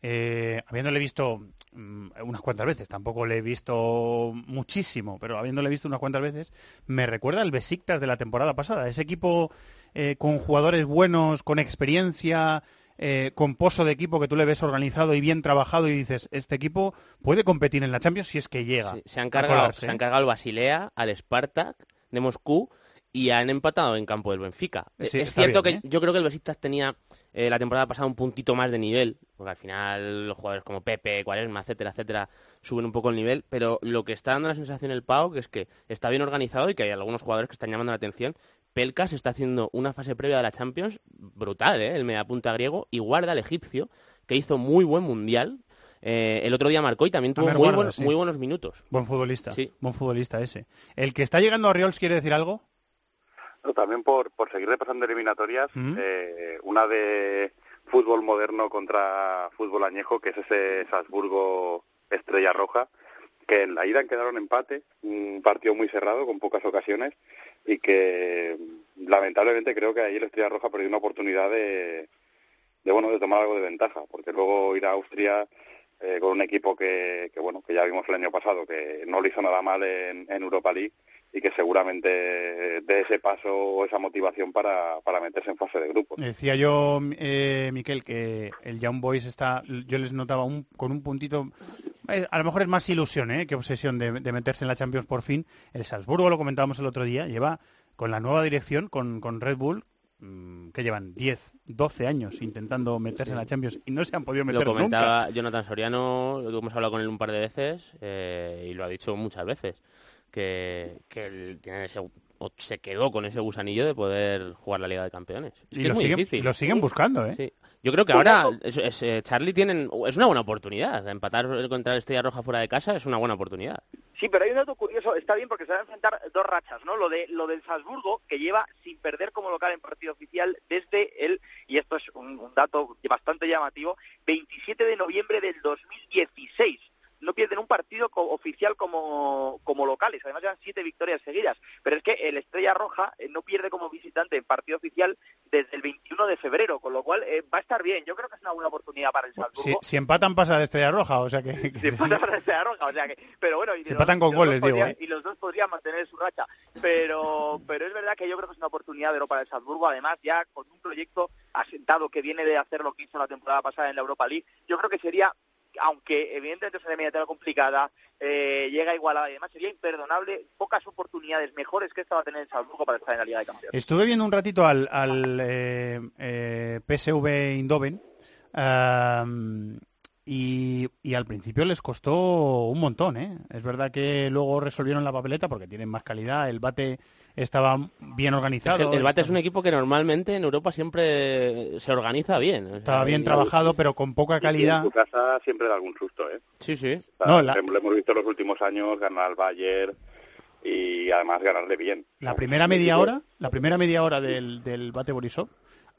eh, habiéndole visto mm, unas cuantas veces, tampoco le he visto muchísimo, pero habiéndole visto unas cuantas veces, me recuerda al Besiktas de la temporada pasada, ese equipo eh, con jugadores buenos, con experiencia, eh, con pozo de equipo que tú le ves organizado y bien trabajado y dices, este equipo puede competir en la Champions si es que llega. Sí, se han cargado, se han cargado al Basilea, al Spartak de Moscú y han empatado en campo del Benfica. Eh, Sí, es cierto bien, que yo creo que el Besiktas tenía eh, la temporada pasada un puntito más de nivel, porque al final los jugadores como Pepe, Cuaresma, etcétera, etcétera, suben un poco el nivel, pero lo que está dando la sensación el PAOK es que está bien organizado y que hay algunos jugadores que están llamando la atención. Pelkas está haciendo una fase previa de la Champions brutal, ¿eh? el mediapunta griego, y guarda el egipcio, que hizo muy buen mundial. Eh, el otro día marcó y también tuvo muy, Guarda, buen- sí. muy buenos minutos. Buen futbolista, Sí. buen futbolista ese. ¿El que está llegando a Riols quiere decir algo? No, también por, por seguir repasando eliminatorias, ¿Mm? eh, una de fútbol moderno contra fútbol añejo, que es ese Salzburgo Estrella Roja, que en la ida quedaron empate, un partido muy cerrado, con pocas ocasiones, y que mm, lamentablemente creo que ahí el Estrella Roja perdió una oportunidad de, de bueno de tomar algo de ventaja, porque luego ir a Austria eh, con un equipo que, que bueno que ya vimos el año pasado que no lo hizo nada mal en, en Europa League y que seguramente dé ese paso o esa motivación para, para meterse en fase de grupos. Decía yo, eh, Miquel, que el Young Boys está, yo les notaba un, con un puntito, eh, a lo mejor es más ilusión ¿eh? que obsesión de, de meterse en la Champions por fin. El Salzburgo, lo comentábamos el otro día, lleva con la nueva dirección, con, con Red Bull, mm, que llevan 10, 12 años intentando meterse en la Champions y no se han podido meter Lo comentaba nunca. Jonathan Soriano, lo hemos hablado con él un par de veces eh, y lo ha dicho muchas veces, que, que él tiene ese, o se quedó con ese gusanillo de poder jugar la Liga de Campeones. Es Y que lo es muy siguen- difícil. lo siguen buscando, ¿eh? Sí. Yo creo que ahora es, es, eh, Charlie tienen, es una buena oportunidad. Empatar contra el Estrella Roja fuera de casa es una buena oportunidad. Sí, pero hay un dato curioso, está bien porque se van a enfrentar dos rachas, ¿no? Lo de lo del Salzburgo, que lleva sin perder como local en partido oficial desde el, y esto es un, un dato bastante llamativo, 27 de noviembre del 2016. No pierden un partido co- oficial como, como locales, además llevan siete victorias seguidas. Pero es que el Estrella Roja eh, no pierde como visitante en partido oficial desde el 21 de febrero, con lo cual eh, va a estar bien. Yo creo que es una buena oportunidad para el Si, Salzburgo. si empatan pasa de Estrella Roja, o sea que... [laughs] que- Pasa para el Estrella Roja, o sea que, pero bueno, y empatan con dos goles, digo, podrían- ¿eh? y los dos podrían mantener su racha, pero pero es verdad que yo creo que es una oportunidad de oro para el Salzburgo, además ya con un proyecto asentado que viene de hacer lo que hizo la temporada pasada en la Europa League, yo creo que sería aunque evidentemente es una eliminatoria complicada, eh, llega igualada y demás, sería imperdonable, pocas oportunidades mejores que esta va a tener el Salzburgo para estar en la Liga de Campeones. Estuve viendo un ratito al, eh, eh, PSV Eindhoven am, y, y al principio les costó un montón, ¿eh? Es verdad que luego resolvieron la papeleta porque tienen más calidad, el bate estaba bien Es organizado. que el Bate es un equipo que normalmente en Europa siempre se organiza bien. o sea, Estaba bien y- trabajado, pero con poca Y en calidad. su casa siempre da algún susto, ¿eh? Sí, sí. O sea, No, la- Lo hemos visto en los últimos años, ganar al Bayern y además ganarle bien. La primera media hora, la primera media hora del, del Bate Borisov,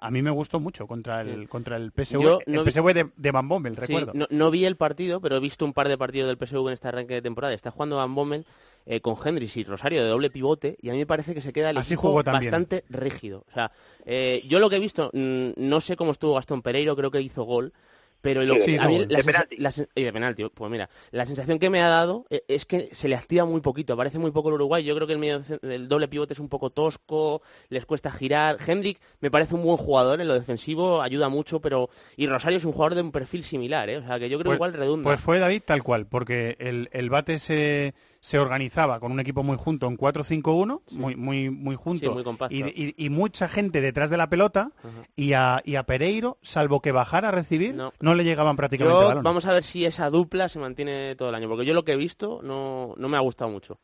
a mí me gustó mucho contra el contra el PSV, Yo el no vi- PSV de, de Van Bommel, Sí, recuerdo. no, no vi el partido, pero he visto un par de partidos del PSV en este arranque de temporada. Está jugando Van Bommel eh, con Hendrix y Rosario de doble pivote y a mí me parece que se queda el Así equipo jugó bastante rígido. O sea, eh, yo lo que he visto, mm, no sé cómo estuvo Gastón Pereiro, creo que hizo gol. Pero lo, Sí, a mí la De sensa- penalti. la y de penalti, pues mira, la sensación que me ha dado eh, es que se le activa muy poquito, parece muy poco el Uruguay. Yo creo que el medio el doble pivote es un poco tosco, les cuesta girar. Hendrik me parece un buen jugador en lo defensivo, ayuda mucho, pero y Rosario es un jugador de un perfil similar, ¿eh? o sea que yo creo Pues- que igual redunda. Pues fue David tal cual, porque el, el Bate se, se organizaba con un equipo muy junto en 4-5-1, muy, muy, muy junto, Sí, muy compacto. y, y- y mucha gente detrás de la pelota, y, a, y a Pereiro, salvo que bajara a recibir, no, No. le llegaban prácticamente Yo- balones. vamos a ver si esa dupla se mantiene todo el año, porque yo lo que he visto no, no me ha gustado mucho.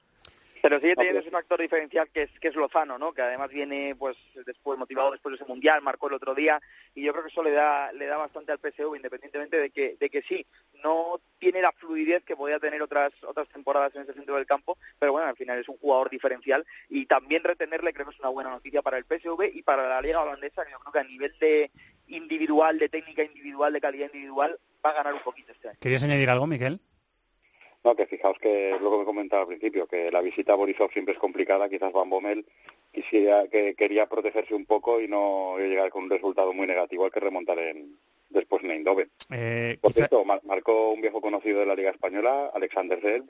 Pero sigue teniendo ese factor diferencial que es, que es Lozano, ¿no? Que además viene pues después motivado después de ese mundial, marcó el otro día y yo creo que eso le da le da bastante al PSV independientemente de que de que sí no tiene la fluidez que podía tener otras otras temporadas en ese centro del campo, pero bueno, al final es un jugador diferencial y también retenerle creo que es una buena noticia para el PSV y para la liga holandesa, que yo creo que a nivel de individual, de técnica individual, de calidad individual va a ganar un poquito este año. ¿Querías añadir algo, Miguel? No, que fijaos que es lo que me comentaba al principio, que la visita a Borisov siempre es complicada, quizás Van Bommel quisiera, que quería protegerse un poco y no llegar con un resultado muy negativo al que remontar en, después en Eindhoven. Eh, Por quizá- cierto, mar- marcó un viejo conocido de la Liga Española, Alexander Zell,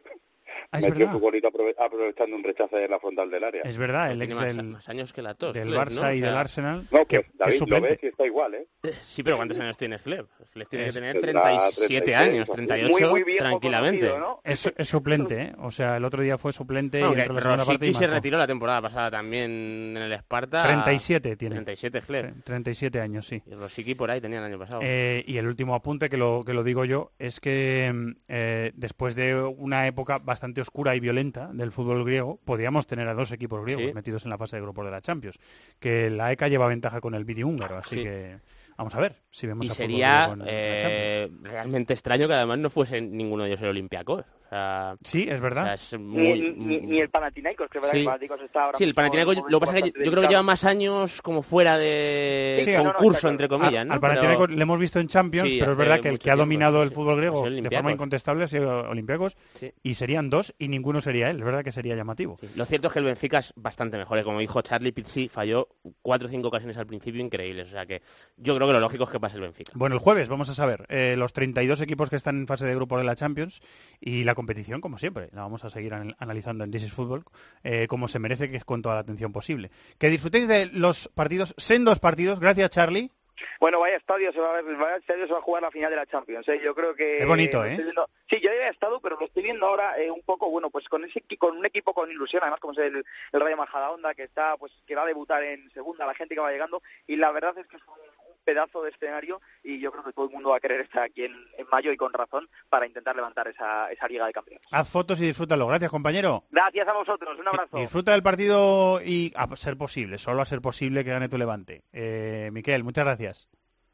Ah, es metió verdad. su golito aprove- aprovechando un rechazo en la frontal del área. Es verdad, el ex más, del, más años que la tos. del Barça ¿no? y O sea, del Arsenal, No, que, pues que David lo ves y está igual, ¿eh? [laughs] Sí, pero ¿cuántos años tiene Flep? Flep tiene que Es- tener tendrá 37 36, años, o- 38 Muy, muy viejo tranquilamente. conocido, ¿no? Es, es suplente, ¿eh? O sea, el otro día fue suplente y Aunque entró en la segunda parte y se retiró la temporada pasada también en el Esparta. 37 tiene. 37 Flep. Tre- 37 años, sí. Y Rosicky por ahí tenía el año pasado. Eh, y el último apunte que lo, que lo digo yo es que mm, eh, después de una época bastante oscura y violenta del fútbol griego, podíamos tener a dos equipos griegos Sí. metidos en la fase de grupos de la Champions. Que la ECA lleva ventaja con el Vidi húngaro, así Sí. que vamos a ver si vemos y a sería en- eh, realmente extraño que además no fuese ninguno de ellos el Olympiacos. O sea, Sí, es verdad. o sea, es Ni, muy- ni, ni el Panathinaikos, que es verdad Sí. que el Panathinaikos está ahora Sí, el Panathinaikos, lo que pasa es que yo creo que lleva más años como fuera de Sí, no, no, concurso, entre comillas, Al- ¿no? al Pero- Panathinaikos le hemos visto en Champions, Sí, pero es verdad que el que ha tiempo, dominado el fútbol griego de forma incontestable ha sido Olympiacos Sí. y serían dos y ninguno sería él. Es verdad que sería llamativo. Sí, Lo cierto es que el Benfica es bastante mejor. ¿eh? Como dijo Charlie Pizzi, falló cuatro o cinco ocasiones al principio increíbles. O sea que yo creo creo que lo lógico es que pase el Benfica. Bueno, el jueves vamos a saber eh, los 32 equipos que están en fase de grupo de la Champions y la competición, como siempre. La vamos a seguir an- analizando en This is Football, eh, como se merece, que es con toda la atención posible. Que disfrutéis de los partidos, sendos partidos. Gracias, Charlie. Bueno, vaya estadio se va a ver, vaya estadio se va a jugar la final de la Champions. ¿eh? Yo creo que Es bonito, ¿eh? viendo- Sí, yo había estado, pero lo estoy viendo ahora eh, un poco, bueno, pues con ese con un equipo con ilusión, además como es el, el Rayo Majadahonda que está, pues que va a debutar en segunda, la gente que va llegando y la verdad es que es un pedazo de escenario y yo creo que todo el mundo va a querer estar aquí en, en mayo y con razón para intentar levantar esa, esa liga de campeones. Haz fotos y disfrútalo. Gracias, compañero. Gracias a vosotros, un abrazo. Disfruta del partido y a ser posible, solo a ser posible que gane tu Levante. Eh, Miquel, muchas gracias.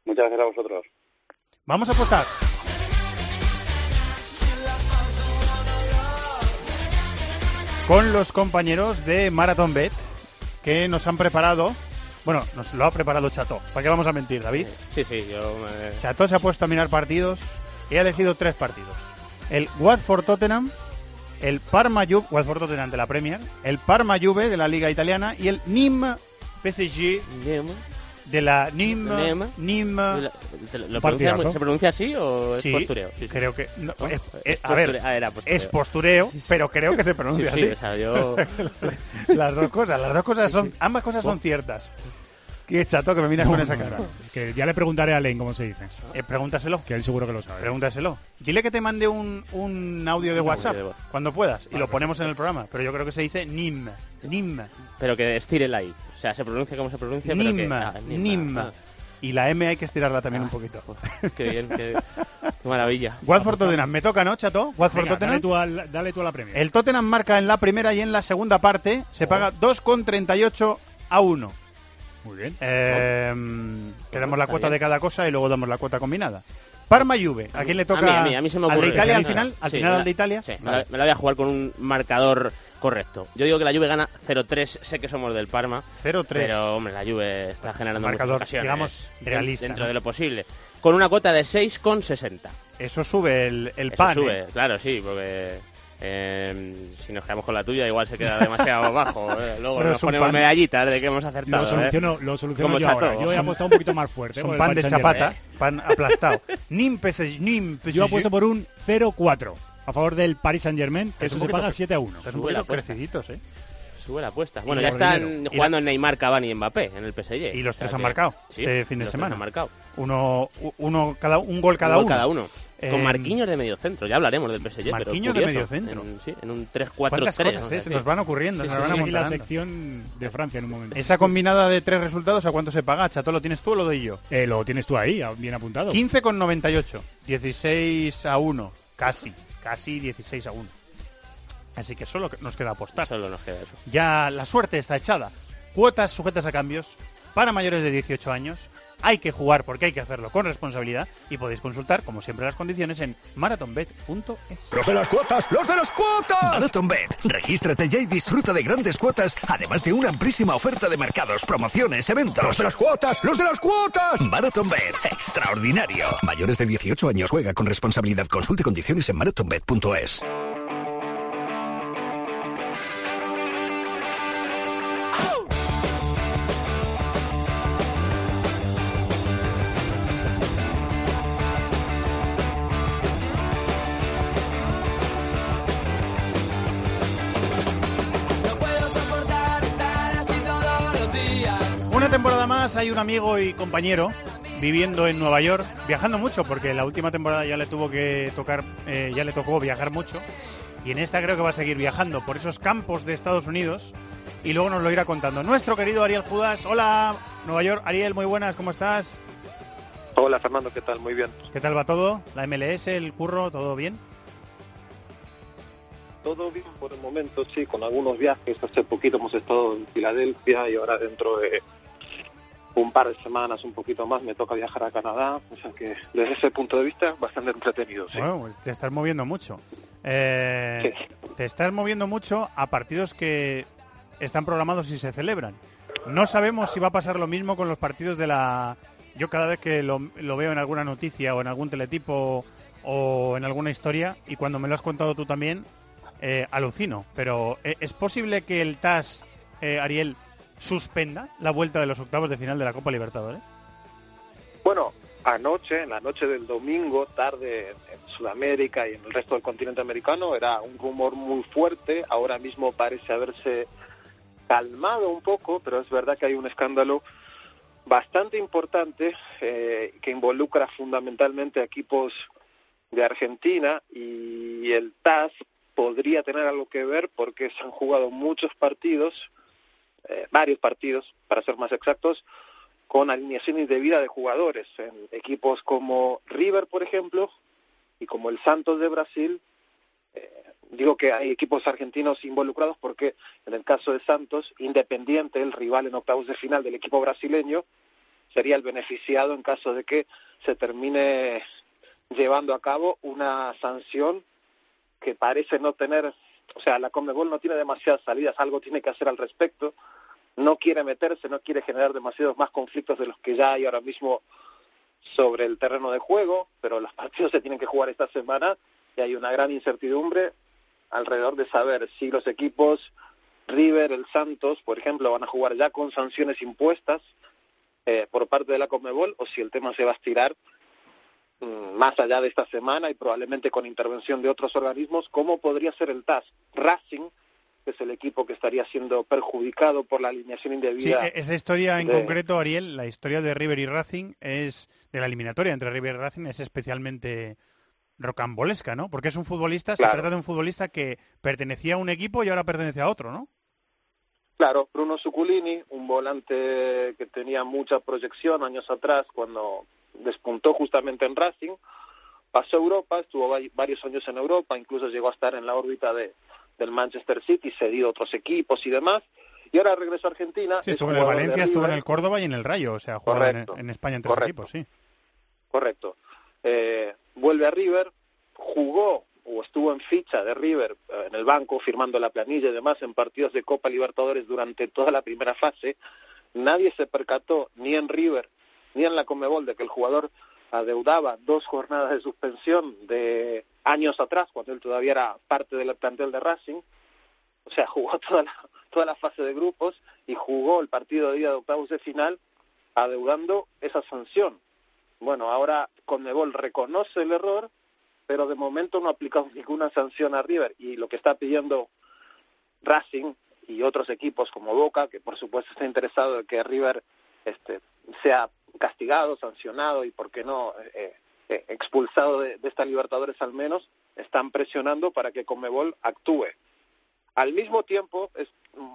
Muchas gracias a vosotros. Vamos a apostar. Con los compañeros de Marathon Bet que nos han preparado. Bueno, nos lo ha preparado Chato. ¿Para qué vamos a mentir, David? Sí, sí, yo me... Chato se ha puesto a mirar partidos y ha elegido tres partidos. El Watford Tottenham, el Parma Juve, Watford Tottenham de la Premier, el Parma Juve de la Liga Italiana y el Nîmes PSG de la. Nîmes ¿Te lo- pronuncia-. ¿Se pronuncia así o es Sí, postureo? Sí, creo que es- Es eh, a ver, postureo. Ah, era postureo. es postureo, pero creo que se pronuncia Sí, sí, así. o sea, yo- [laughs] las dos cosas, las dos cosas son, ambas cosas son ciertas. Qué chato que me miras con esa cara. Que ya le preguntaré a Len cómo se dice. Eh, pregúntaselo. Que él seguro que lo sabe. Pregúntaselo. Dile que te mande un, un audio de Un WhatsApp audio de voz. cuando puedas y lo ponemos en el programa. Pero yo creo que se dice NIM. NIM. Pero que estire la I. O sea, se pronuncia como se pronuncia, pero que... NIM. ah, NIM. Ah, Y la M hay que estirarla también un poquito. qué bien, qué, qué maravilla. [laughs] Watford Tottenham. Me toca, ¿no, chato? Watford Venga, Tottenham. dale tú, al- dale tú a la Premier. El Tottenham marca en la primera y en la segunda parte se paga 2,38 a 1. Muy bien. Eh, que damos la cuota bien. de cada cosa y luego damos la cuota combinada. Parma Juve, ¿a quién le toca? A mí, a mí, a mí se me ¿Al ocurre. de Italia al Sí, final? ¿Al sí, final al la- de Italia? Sí, me la, me la voy a jugar con un marcador correcto. Yo digo que la Juve gana 0-3, sé que somos del Parma. 0-3. Pero, hombre, la Juve está generando marcador, muchas ocasiones. digamos, realista, Dentro ¿no? de lo posible. Con una cuota de 6,60. Eso sube el, el Eso pan. sube, ¿eh? claro, sí, porque eh, si nos quedamos con la tuya igual se queda demasiado [laughs] bajo. eh. Luego Pero nos ponemos pan. medallitas de que hemos acertado. Lo ¿eh? soluciono, lo soluciono Como yo Chato. ahora. Yo he apostado un poquito más fuerte. [laughs] Es un pan de chapata, pan aplastado. Nim PSG, Nim PSG. Yo apuesto por un 0-4 a favor del Paris Saint Germain, que Es eso un se paga fe- 7 a 1. Están un Sube la poquito apuesta. creciditos, ¿eh? Sube la apuesta. Bueno, Y ya están dinero. jugando Neymar, Cavani y Mbappé en el PSG. Y los O sea tres han marcado sí, este fin de los tres semana. han marcado. Uno, uno cada, un gol cada Un gol uno. cada uno. Eh, Con Marquinhos de medio centro. Ya hablaremos del PSG. pero Marquinhos de medio centro. En, sí, en un ¿Cuántas 3-4-3. cosas, ¿no? eh? Se Sí. nos van ocurriendo, Sí, se sí, nos van sí, aquí la sección de Francia en un momento. Esa combinada de tres resultados, ¿a cuánto se paga? Chato, ¿lo tienes tú o lo doy yo? Eh, lo tienes tú ahí, bien apuntado. 15 con 98, 16 a 1, casi, casi 16 a 1. Así que solo nos queda apostar. Solo nos queda eso. Ya la suerte está echada. Cuotas sujetas a cambios para mayores de 18 años. Hay que jugar porque hay que hacerlo con responsabilidad y podéis consultar, como siempre, las condiciones en marathonbet.es. ¡Los de las cuotas! ¡Los de las cuotas! Marathon Bet. Regístrate ya y disfruta de grandes cuotas, además de una amplísima oferta de mercados, promociones, eventos. ¡Los de las cuotas! ¡Los de las cuotas! Marathon Bet. Extraordinario. Mayores de 18 años juega con responsabilidad. Consulte condiciones en marathonbet.es. temporada más hay un amigo y compañero viviendo en Nueva York, viajando mucho, porque la última temporada ya le tuvo que tocar, eh, ya le tocó viajar mucho, y en esta creo que va a seguir viajando por esos campos de Estados Unidos, y luego nos lo irá contando. Nuestro querido Ariel Judas, hola Nueva York, Ariel, muy buenas, ¿cómo estás? Hola Fernando, ¿qué tal? Muy bien. ¿Qué tal va todo? ¿La MLS, el curro, todo bien? Todo bien por el momento, sí, con algunos viajes. Hace poquito hemos estado en Filadelfia y ahora dentro de un par de semanas, un poquito más, me toca viajar a Canadá. O sea que desde ese punto de vista, bastante entretenido, sí. Bueno, pues te estás moviendo mucho. Eh, Te estás moviendo mucho a partidos que están programados y se celebran. No sabemos si va a pasar lo mismo con los partidos de la... Yo cada vez que lo, lo veo en alguna noticia o en algún teletipo o en alguna historia, y cuando me lo has contado tú también, eh, alucino. Pero ¿e- ¿es posible que el TAS, eh, Ariel, suspenda la vuelta de los octavos de final de la Copa Libertadores? anoche, en la noche del domingo, tarde en Sudamérica y en el resto del continente americano, era un rumor muy fuerte. Ahora mismo parece haberse calmado un poco, pero es verdad que hay un escándalo bastante importante eh, que involucra fundamentalmente a equipos de Argentina y el TAS podría tener algo que ver porque se han jugado muchos partidos, eh, varios partidos, para ser más exactos, con alineación indebida de jugadores en equipos como River, por ejemplo, y como el Santos de Brasil. Eh, digo que hay equipos argentinos involucrados porque en el caso de Santos, Independiente, el rival en octavos de final del equipo brasileño, sería el beneficiado en caso de que se termine llevando a cabo una sanción que parece no tener, o sea, la Conmebol no tiene demasiadas salidas, algo tiene que hacer al respecto, no quiere meterse, no quiere generar demasiados más conflictos de los que ya hay ahora mismo sobre el terreno de juego, pero los [laughs] partidos se tienen que jugar esta semana y hay una gran incertidumbre alrededor de saber si los equipos River, el Santos, por ejemplo, van a jugar ya con sanciones impuestas eh, por parte de la Conmebol o si el tema se va a estirar más allá de esta semana y probablemente con intervención de otros organismos, como podría ser el TAS. Racing, que es el equipo que estaría siendo perjudicado por la alineación indebida. e- esa historia en de- concreto, Ariel, la historia de River y Racing es de la eliminatoria entre River y Racing es especialmente rocambolesca, ¿no? Porque es un futbolista, se trata de un futbolista que pertenecía a un equipo y ahora pertenece a otro, ¿no? Claro, Bruno Zuculini, un volante que tenía mucha proyección años atrás cuando despuntó justamente en Racing, pasó a Europa, estuvo va- varios años en Europa, incluso llegó a estar en la órbita de, del Manchester City, cedido a otros equipos y demás, y ahora regresó a Argentina. Sí, es estuvo en el Valencia, estuvo en el Córdoba y en el Rayo, o sea, jugaba en, España en tres correcto. equipos, sí. Correcto. Eh, vuelve a River, jugó o estuvo en ficha de River eh, en el banco firmando la planilla y demás en partidos de Copa Libertadores durante toda la primera fase. Nadie se percató ni en River ni en la Comebol de que el jugador adeudaba dos jornadas de suspensión de años atrás, cuando él todavía era parte del plantel de Racing. O sea, jugó [laughs] toda la, toda la fase de grupos y jugó el partido de día de octavos de final adeudando esa sanción. Bueno, ahora Conmebol reconoce el error, pero de momento no ha aplicado [laughs] ninguna sanción a River y lo que está pidiendo Racing y otros equipos como Boca, que por supuesto está interesado en que River este, sea castigado, sancionado y, por qué no, eh, eh, expulsado de, de esta Libertadores al menos, están presionando para que Conmebol actúe. Al mismo tiempo, es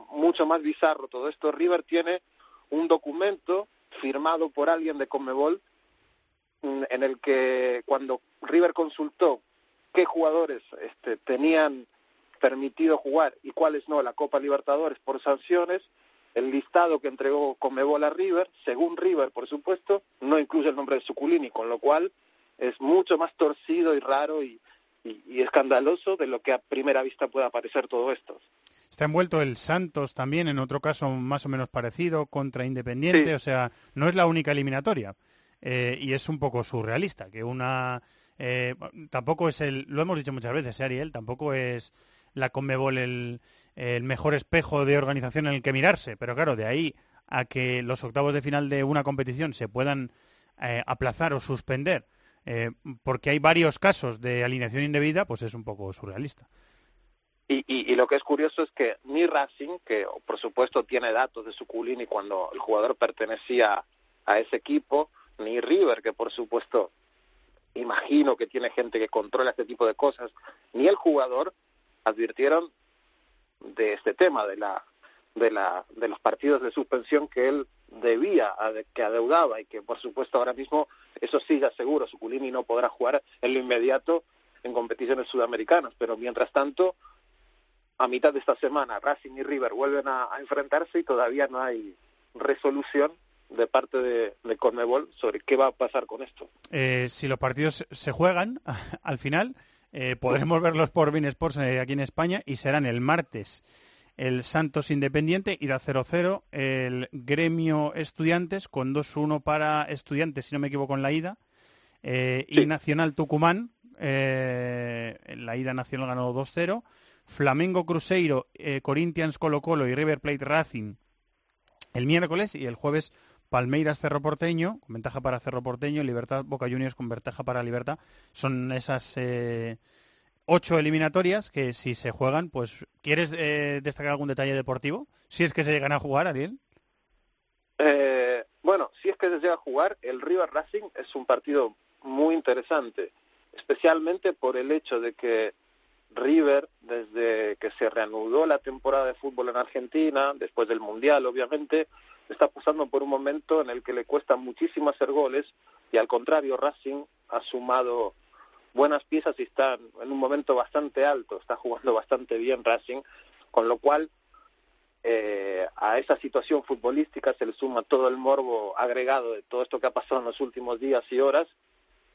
mucho más bizarro todo esto, River tiene un documento firmado por alguien de Conmebol mm, en el que cuando River consultó qué jugadores este, tenían permitido jugar y cuáles no la Copa Libertadores por sanciones, el listado que entregó Conmebol a River, según River, por supuesto, no incluye el nombre de Suculini, con lo cual es mucho más torcido y raro y, y- y escandaloso de lo que a primera vista pueda parecer todo esto. Está envuelto el Santos también, en otro caso más o menos parecido, contra Independiente, Sí. o sea, no es la única eliminatoria. Eh, y es un poco surrealista, que una... eh, tampoco es el... Lo hemos dicho muchas veces, ¿eh, Ariel, tampoco es la Conmebol el, el mejor espejo de organización en el que mirarse, pero claro, de ahí a que los octavos de final de una competición se puedan eh, aplazar o suspender eh, porque hay varios casos de alineación indebida, pues es un poco surrealista. Y, y, y lo que es curioso es que ni Racing, que por supuesto tiene datos de Suculini cuando el jugador pertenecía a ese equipo, ni River, que por supuesto imagino que tiene gente que controla este tipo de cosas, ni el jugador advirtieron de este tema, de la de la de los partidos de suspensión que él debía, que adeudaba y que por supuesto ahora mismo, eso sí ya seguro, Suculini no podrá jugar en lo inmediato en competiciones sudamericanas, pero mientras tanto a mitad de esta semana Racing y River vuelven a, enfrentarse y todavía no hay resolución de parte de, de sobre qué va a pasar con esto. Eh, si los partidos se juegan [laughs] al final, eh, podremos verlos por Bein Sports eh, aquí en España y serán el martes. El Santos Independiente, irá 0-0, el Gremio Estudiantes con 2-1 para Estudiantes, si no me equivoco, en la ida, eh, y Nacional Tucumán, en la ida Nacional ganó 2-0, Flamengo Cruzeiro, Corinthians Colo Colo y River Plate Racing el miércoles y el jueves Palmeiras Cerro Porteño, con ventaja para Cerro Porteño, Libertad Boca Juniors con ventaja para Libertad. Son esas eh, ocho eliminatorias que si se juegan, pues ¿quieres eh, destacar algún detalle deportivo? Si es que se llegan a jugar, Ariel. Eh, bueno, si es que se llega a jugar, el River Racing es un partido muy interesante, especialmente por el hecho de que River, desde que se reanudó la temporada de fútbol en Argentina, después del Mundial, obviamente, está pasando por un momento en el que le cuesta muchísimo hacer goles y al contrario, Racing ha sumado buenas piezas y está en un momento bastante alto, está jugando bastante bien Racing, con lo cual eh, a esa situación futbolística se le suma todo el morbo agregado de todo esto que ha pasado en los últimos días y horas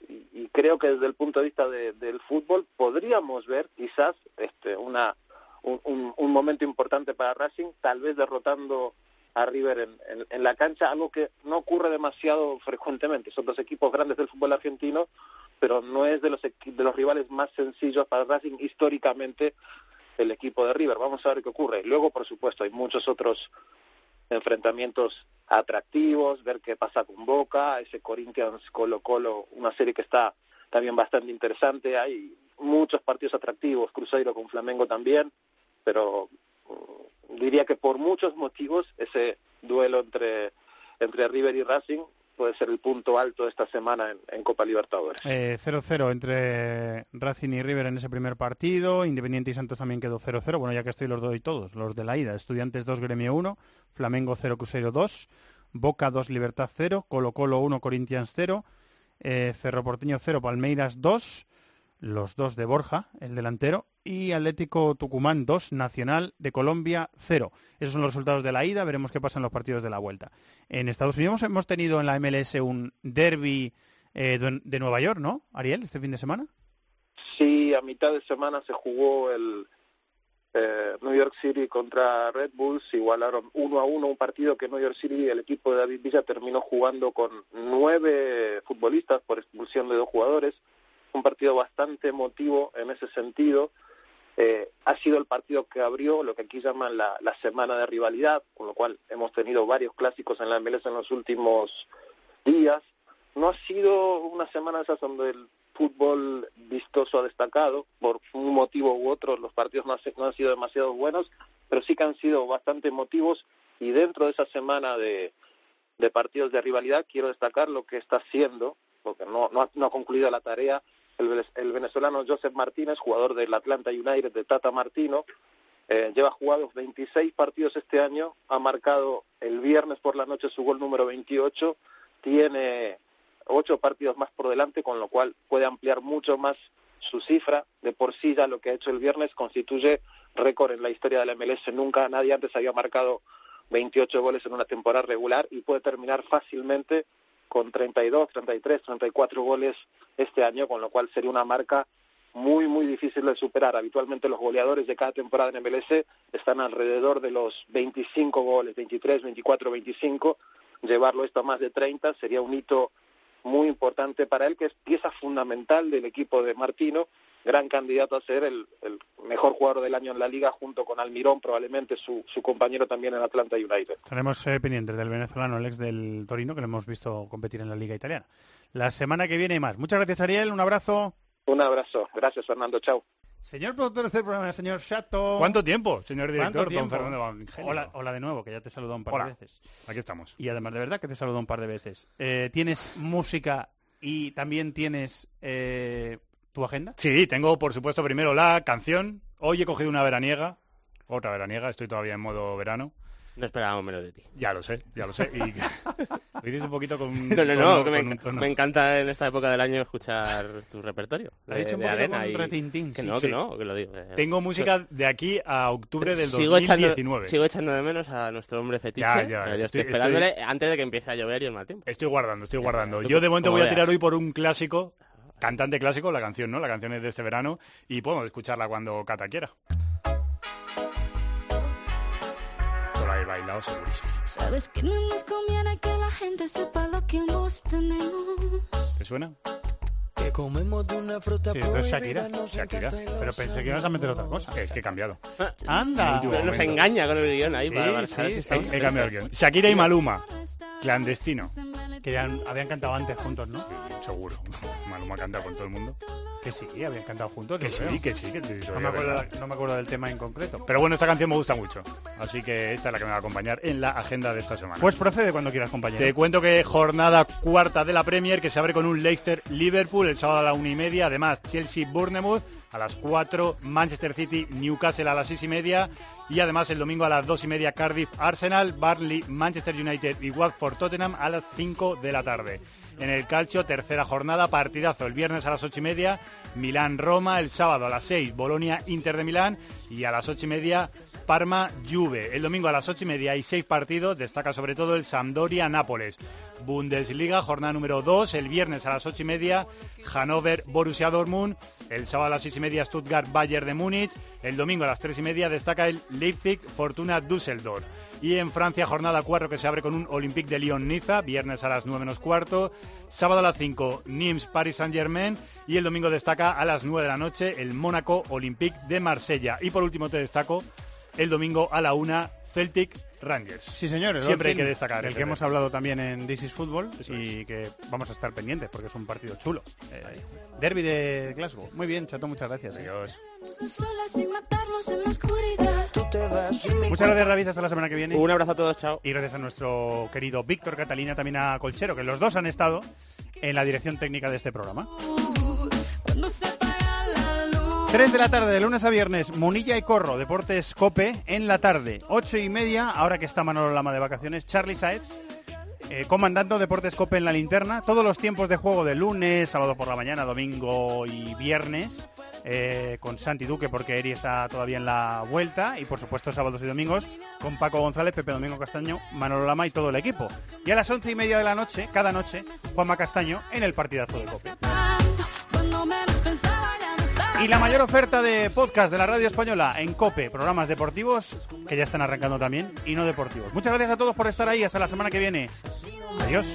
y, creo que desde el punto de vista de- del fútbol podríamos ver quizás este una un, un- un momento importante para Racing, tal vez derrotando a River en, en- la cancha, algo que no ocurre demasiado frecuentemente. Son dos equipos grandes del fútbol argentino, pero no es de los de los rivales más sencillos para Racing históricamente el equipo de River. Vamos a ver qué ocurre. Luego, por supuesto, hay muchos otros enfrentamientos atractivos, ver qué pasa con Boca, ese Corinthians Colo Colo, una serie que está también bastante interesante, hay muchos partidos atractivos, Cruzeiro con Flamengo también, pero mm, diría que por muchos motivos ese duelo entre entre River y Racing puede ser el punto alto esta semana en, Copa Libertadores. Eh, 0-0 entre Racing y River en ese primer partido. Independiente y Santos también quedó 0-0. Bueno, ya que estoy los doy todos. Los de la ida. Estudiantes 2, Gremio 1. Flamengo 0, Cruzeiro 2. Boca 2, Libertad 0. Colo Colo 1, Corinthians 0. Eh, Cerro Porteño 0, Palmeiras 2. Los dos de Borja, el delantero. Y Atlético Tucumán 2, Nacional de Colombia 0. Esos son los resultados de la ida. Veremos qué pasa en los partidos de la vuelta. En Estados Unidos hemos tenido en la MLS un derby eh, de, Nueva York, ¿no, Ariel, este fin de semana? Sí, a mitad de semana se jugó el eh, New York City contra Red Bulls, igualaron uno a uno un partido que New York City, el equipo de David Villa terminó jugando con nueve futbolistas por expulsión de dos jugadores, un partido bastante emotivo en ese sentido. Eh, ha sido el partido que abrió lo que aquí llaman la, la semana de rivalidad, con lo cual hemos tenido varios clásicos en la MLS en los últimos días. No ha sido una semana esas donde el fútbol vistoso ha destacado, por un motivo u otro los partidos no, no han sido demasiado buenos, pero sí que han sido bastante emotivos y dentro de esa semana de, de partidos de rivalidad quiero destacar lo que está haciendo, porque no, no ha concluido la tarea, el, el venezolano Joseph Martínez, jugador del Atlanta United de Tata Martino, eh, lleva jugados 26 partidos este año, ha marcado el viernes por la noche su gol número 28, tiene ocho partidos más por delante, con lo cual puede ampliar mucho más su cifra. De por sí ya lo que ha hecho el viernes constituye récord en la historia de la MLS. Nunca nadie antes había marcado 28 goles en una temporada regular y puede terminar fácilmente con 32, 33, 34 goles este año, con lo cual sería una marca muy, muy difícil de superar. Habitualmente los goleadores de cada temporada en MLS están alrededor de los 25 goles, 23, 24, 25. Llevarlo esto a más de 30 sería un hito muy importante para él, que es pieza fundamental del equipo de Martino, gran candidato a ser el, el mejor jugador del año en la liga, junto con Almirón, probablemente su, su compañero también en Atlanta United. Estaremos eh, pendientes del venezolano, el ex del Torino, que lo hemos visto competir en la Liga Italiana. La semana que viene hay más. Muchas gracias, Ariel. Un abrazo. Un abrazo. Gracias, Fernando. Chao. Señor productor de este programa, señor Chato. ¿Cuánto tiempo, señor ¿Cuánto director, don? Fernando? Hola, hola de nuevo, que ya te he saludado un par Hola. de veces. Aquí estamos. Y además, de verdad que te he saludado un par de veces. Eh, ¿Tienes música y también tienes eh, tu agenda? Sí, tengo por supuesto primero la canción. Hoy he cogido una veraniega, otra veraniega, estoy todavía en modo verano. No esperábamos menos de ti. Ya lo sé, ya lo sé. Y [laughs] lo dices un poquito con No, no, tono- no, que me, tono- me encanta en esta época del año escuchar tu repertorio. Ha de- dicho un de poquito con y- retintín, Que no, Sí. que no, que lo digo. eh. Tengo música de aquí a octubre del sigo echando, 2019. sigo echando de menos a nuestro hombre fetiche. Ya, ya, yo estoy, estoy- esperándole antes de que empiece a llover y el mal tiempo. Estoy guardando, estoy guardando. Yo de momento voy a tirar hoy por un clásico, cantante clásico, la canción, ¿no? La canción es de este verano y podemos escucharla cuando Cata quiera. Esto la he bailado segurísimo. Sabes que no nos conviene que la gente sepa lo que ambos tenemos. ¿Te suena? Que comemos de una fruta Sí, esto es Shakira. Shakira. lo Pero pensé que ibas a meter otra cosa. Es que he cambiado. ¡Anda! último Nos momento. engaña con el guion ahí Sí, para sí, He, he cambiado el guion. Shakira y Maluma. Clandestino. Que ya habían cantado antes juntos, ¿no? Seguro. Maluma canta con todo el mundo. Que sí, habían cantado juntos. Que sí, que sí, que digo No me, acuerdo, verdad. no me acuerdo del tema en concreto. Pero bueno, esta canción me gusta mucho. Así que esta es la que me va a acompañar en la agenda de esta semana. Pues procede cuando quieras, compañero. Te cuento que jornada cuarta de la Premier que se abre con un Leicester-Liverpool el sábado a la una y media. Además, Chelsea-Bournemouth a las 4, Manchester City-Newcastle a las seis y media. Y además el domingo a las dos y media Cardiff-Arsenal, Barley, Manchester United y Watford-Tottenham a las 5 de la tarde. En el calcio, tercera jornada, partidazo el viernes a las ocho y media, Milán-Roma, el sábado a las 6, Bolonia-Inter de Milán y a las ocho y media Parma-Juve. El domingo a las ocho y media hay seis partidos, destaca sobre todo el Sampdoria-Nápoles. Bundesliga, jornada número 2, el viernes a las ocho y media, Hannover-Borussia Dortmund. El sábado a las seis y media, Stuttgart-Bayern de Múnich. El domingo a las tres y media destaca el Leipzig-Fortuna-Düsseldorf. Y en Francia, jornada 4 que se abre con un Olympique de Lyon-Niza, viernes a las 9 menos cuarto, sábado a las 5, Nimes-Paris Saint-Germain y el domingo destaca a las 9 de la noche el Mónaco-Olympique de Marsella. Y por último te destaco el domingo a la 1, Celtic Rangers. Sí, señores. Siempre hay que destacar. Del ese que hemos hablado también en This is Football y que vamos a estar pendientes porque es un partido chulo. Eh, derby de Glasgow. Muy bien, Chato, muchas gracias. Adiós. Y mi Muchas gracias, David. Hasta la semana que viene. Un abrazo a todos, chao. Y gracias a nuestro querido Víctor Catalina, también a Colchero, que los dos han estado en la dirección técnica de este programa. 3 de la tarde, de lunes a viernes, Munilla y Corro, Deportes Cope, en la tarde. 8 y media, ahora que está Manolo Lama de vacaciones, Charlie Saez, eh, comandando Deportes Cope en la linterna. Todos los tiempos de juego de lunes, sábado por la mañana, domingo y viernes. eh, con Santi Duque porque Eri está todavía en la vuelta y por supuesto sábados y domingos con Paco González, Pepe Domingo Castaño, Manolo Lama y todo el equipo. Y a las once y media de la noche, cada noche, Juanma Castaño en el partidazo de Cope. Y la mayor oferta de podcast de la radio española en COPE, programas deportivos que ya están arrancando también y no deportivos. Muchas gracias a todos por estar ahí. Hasta la semana que viene. Adiós.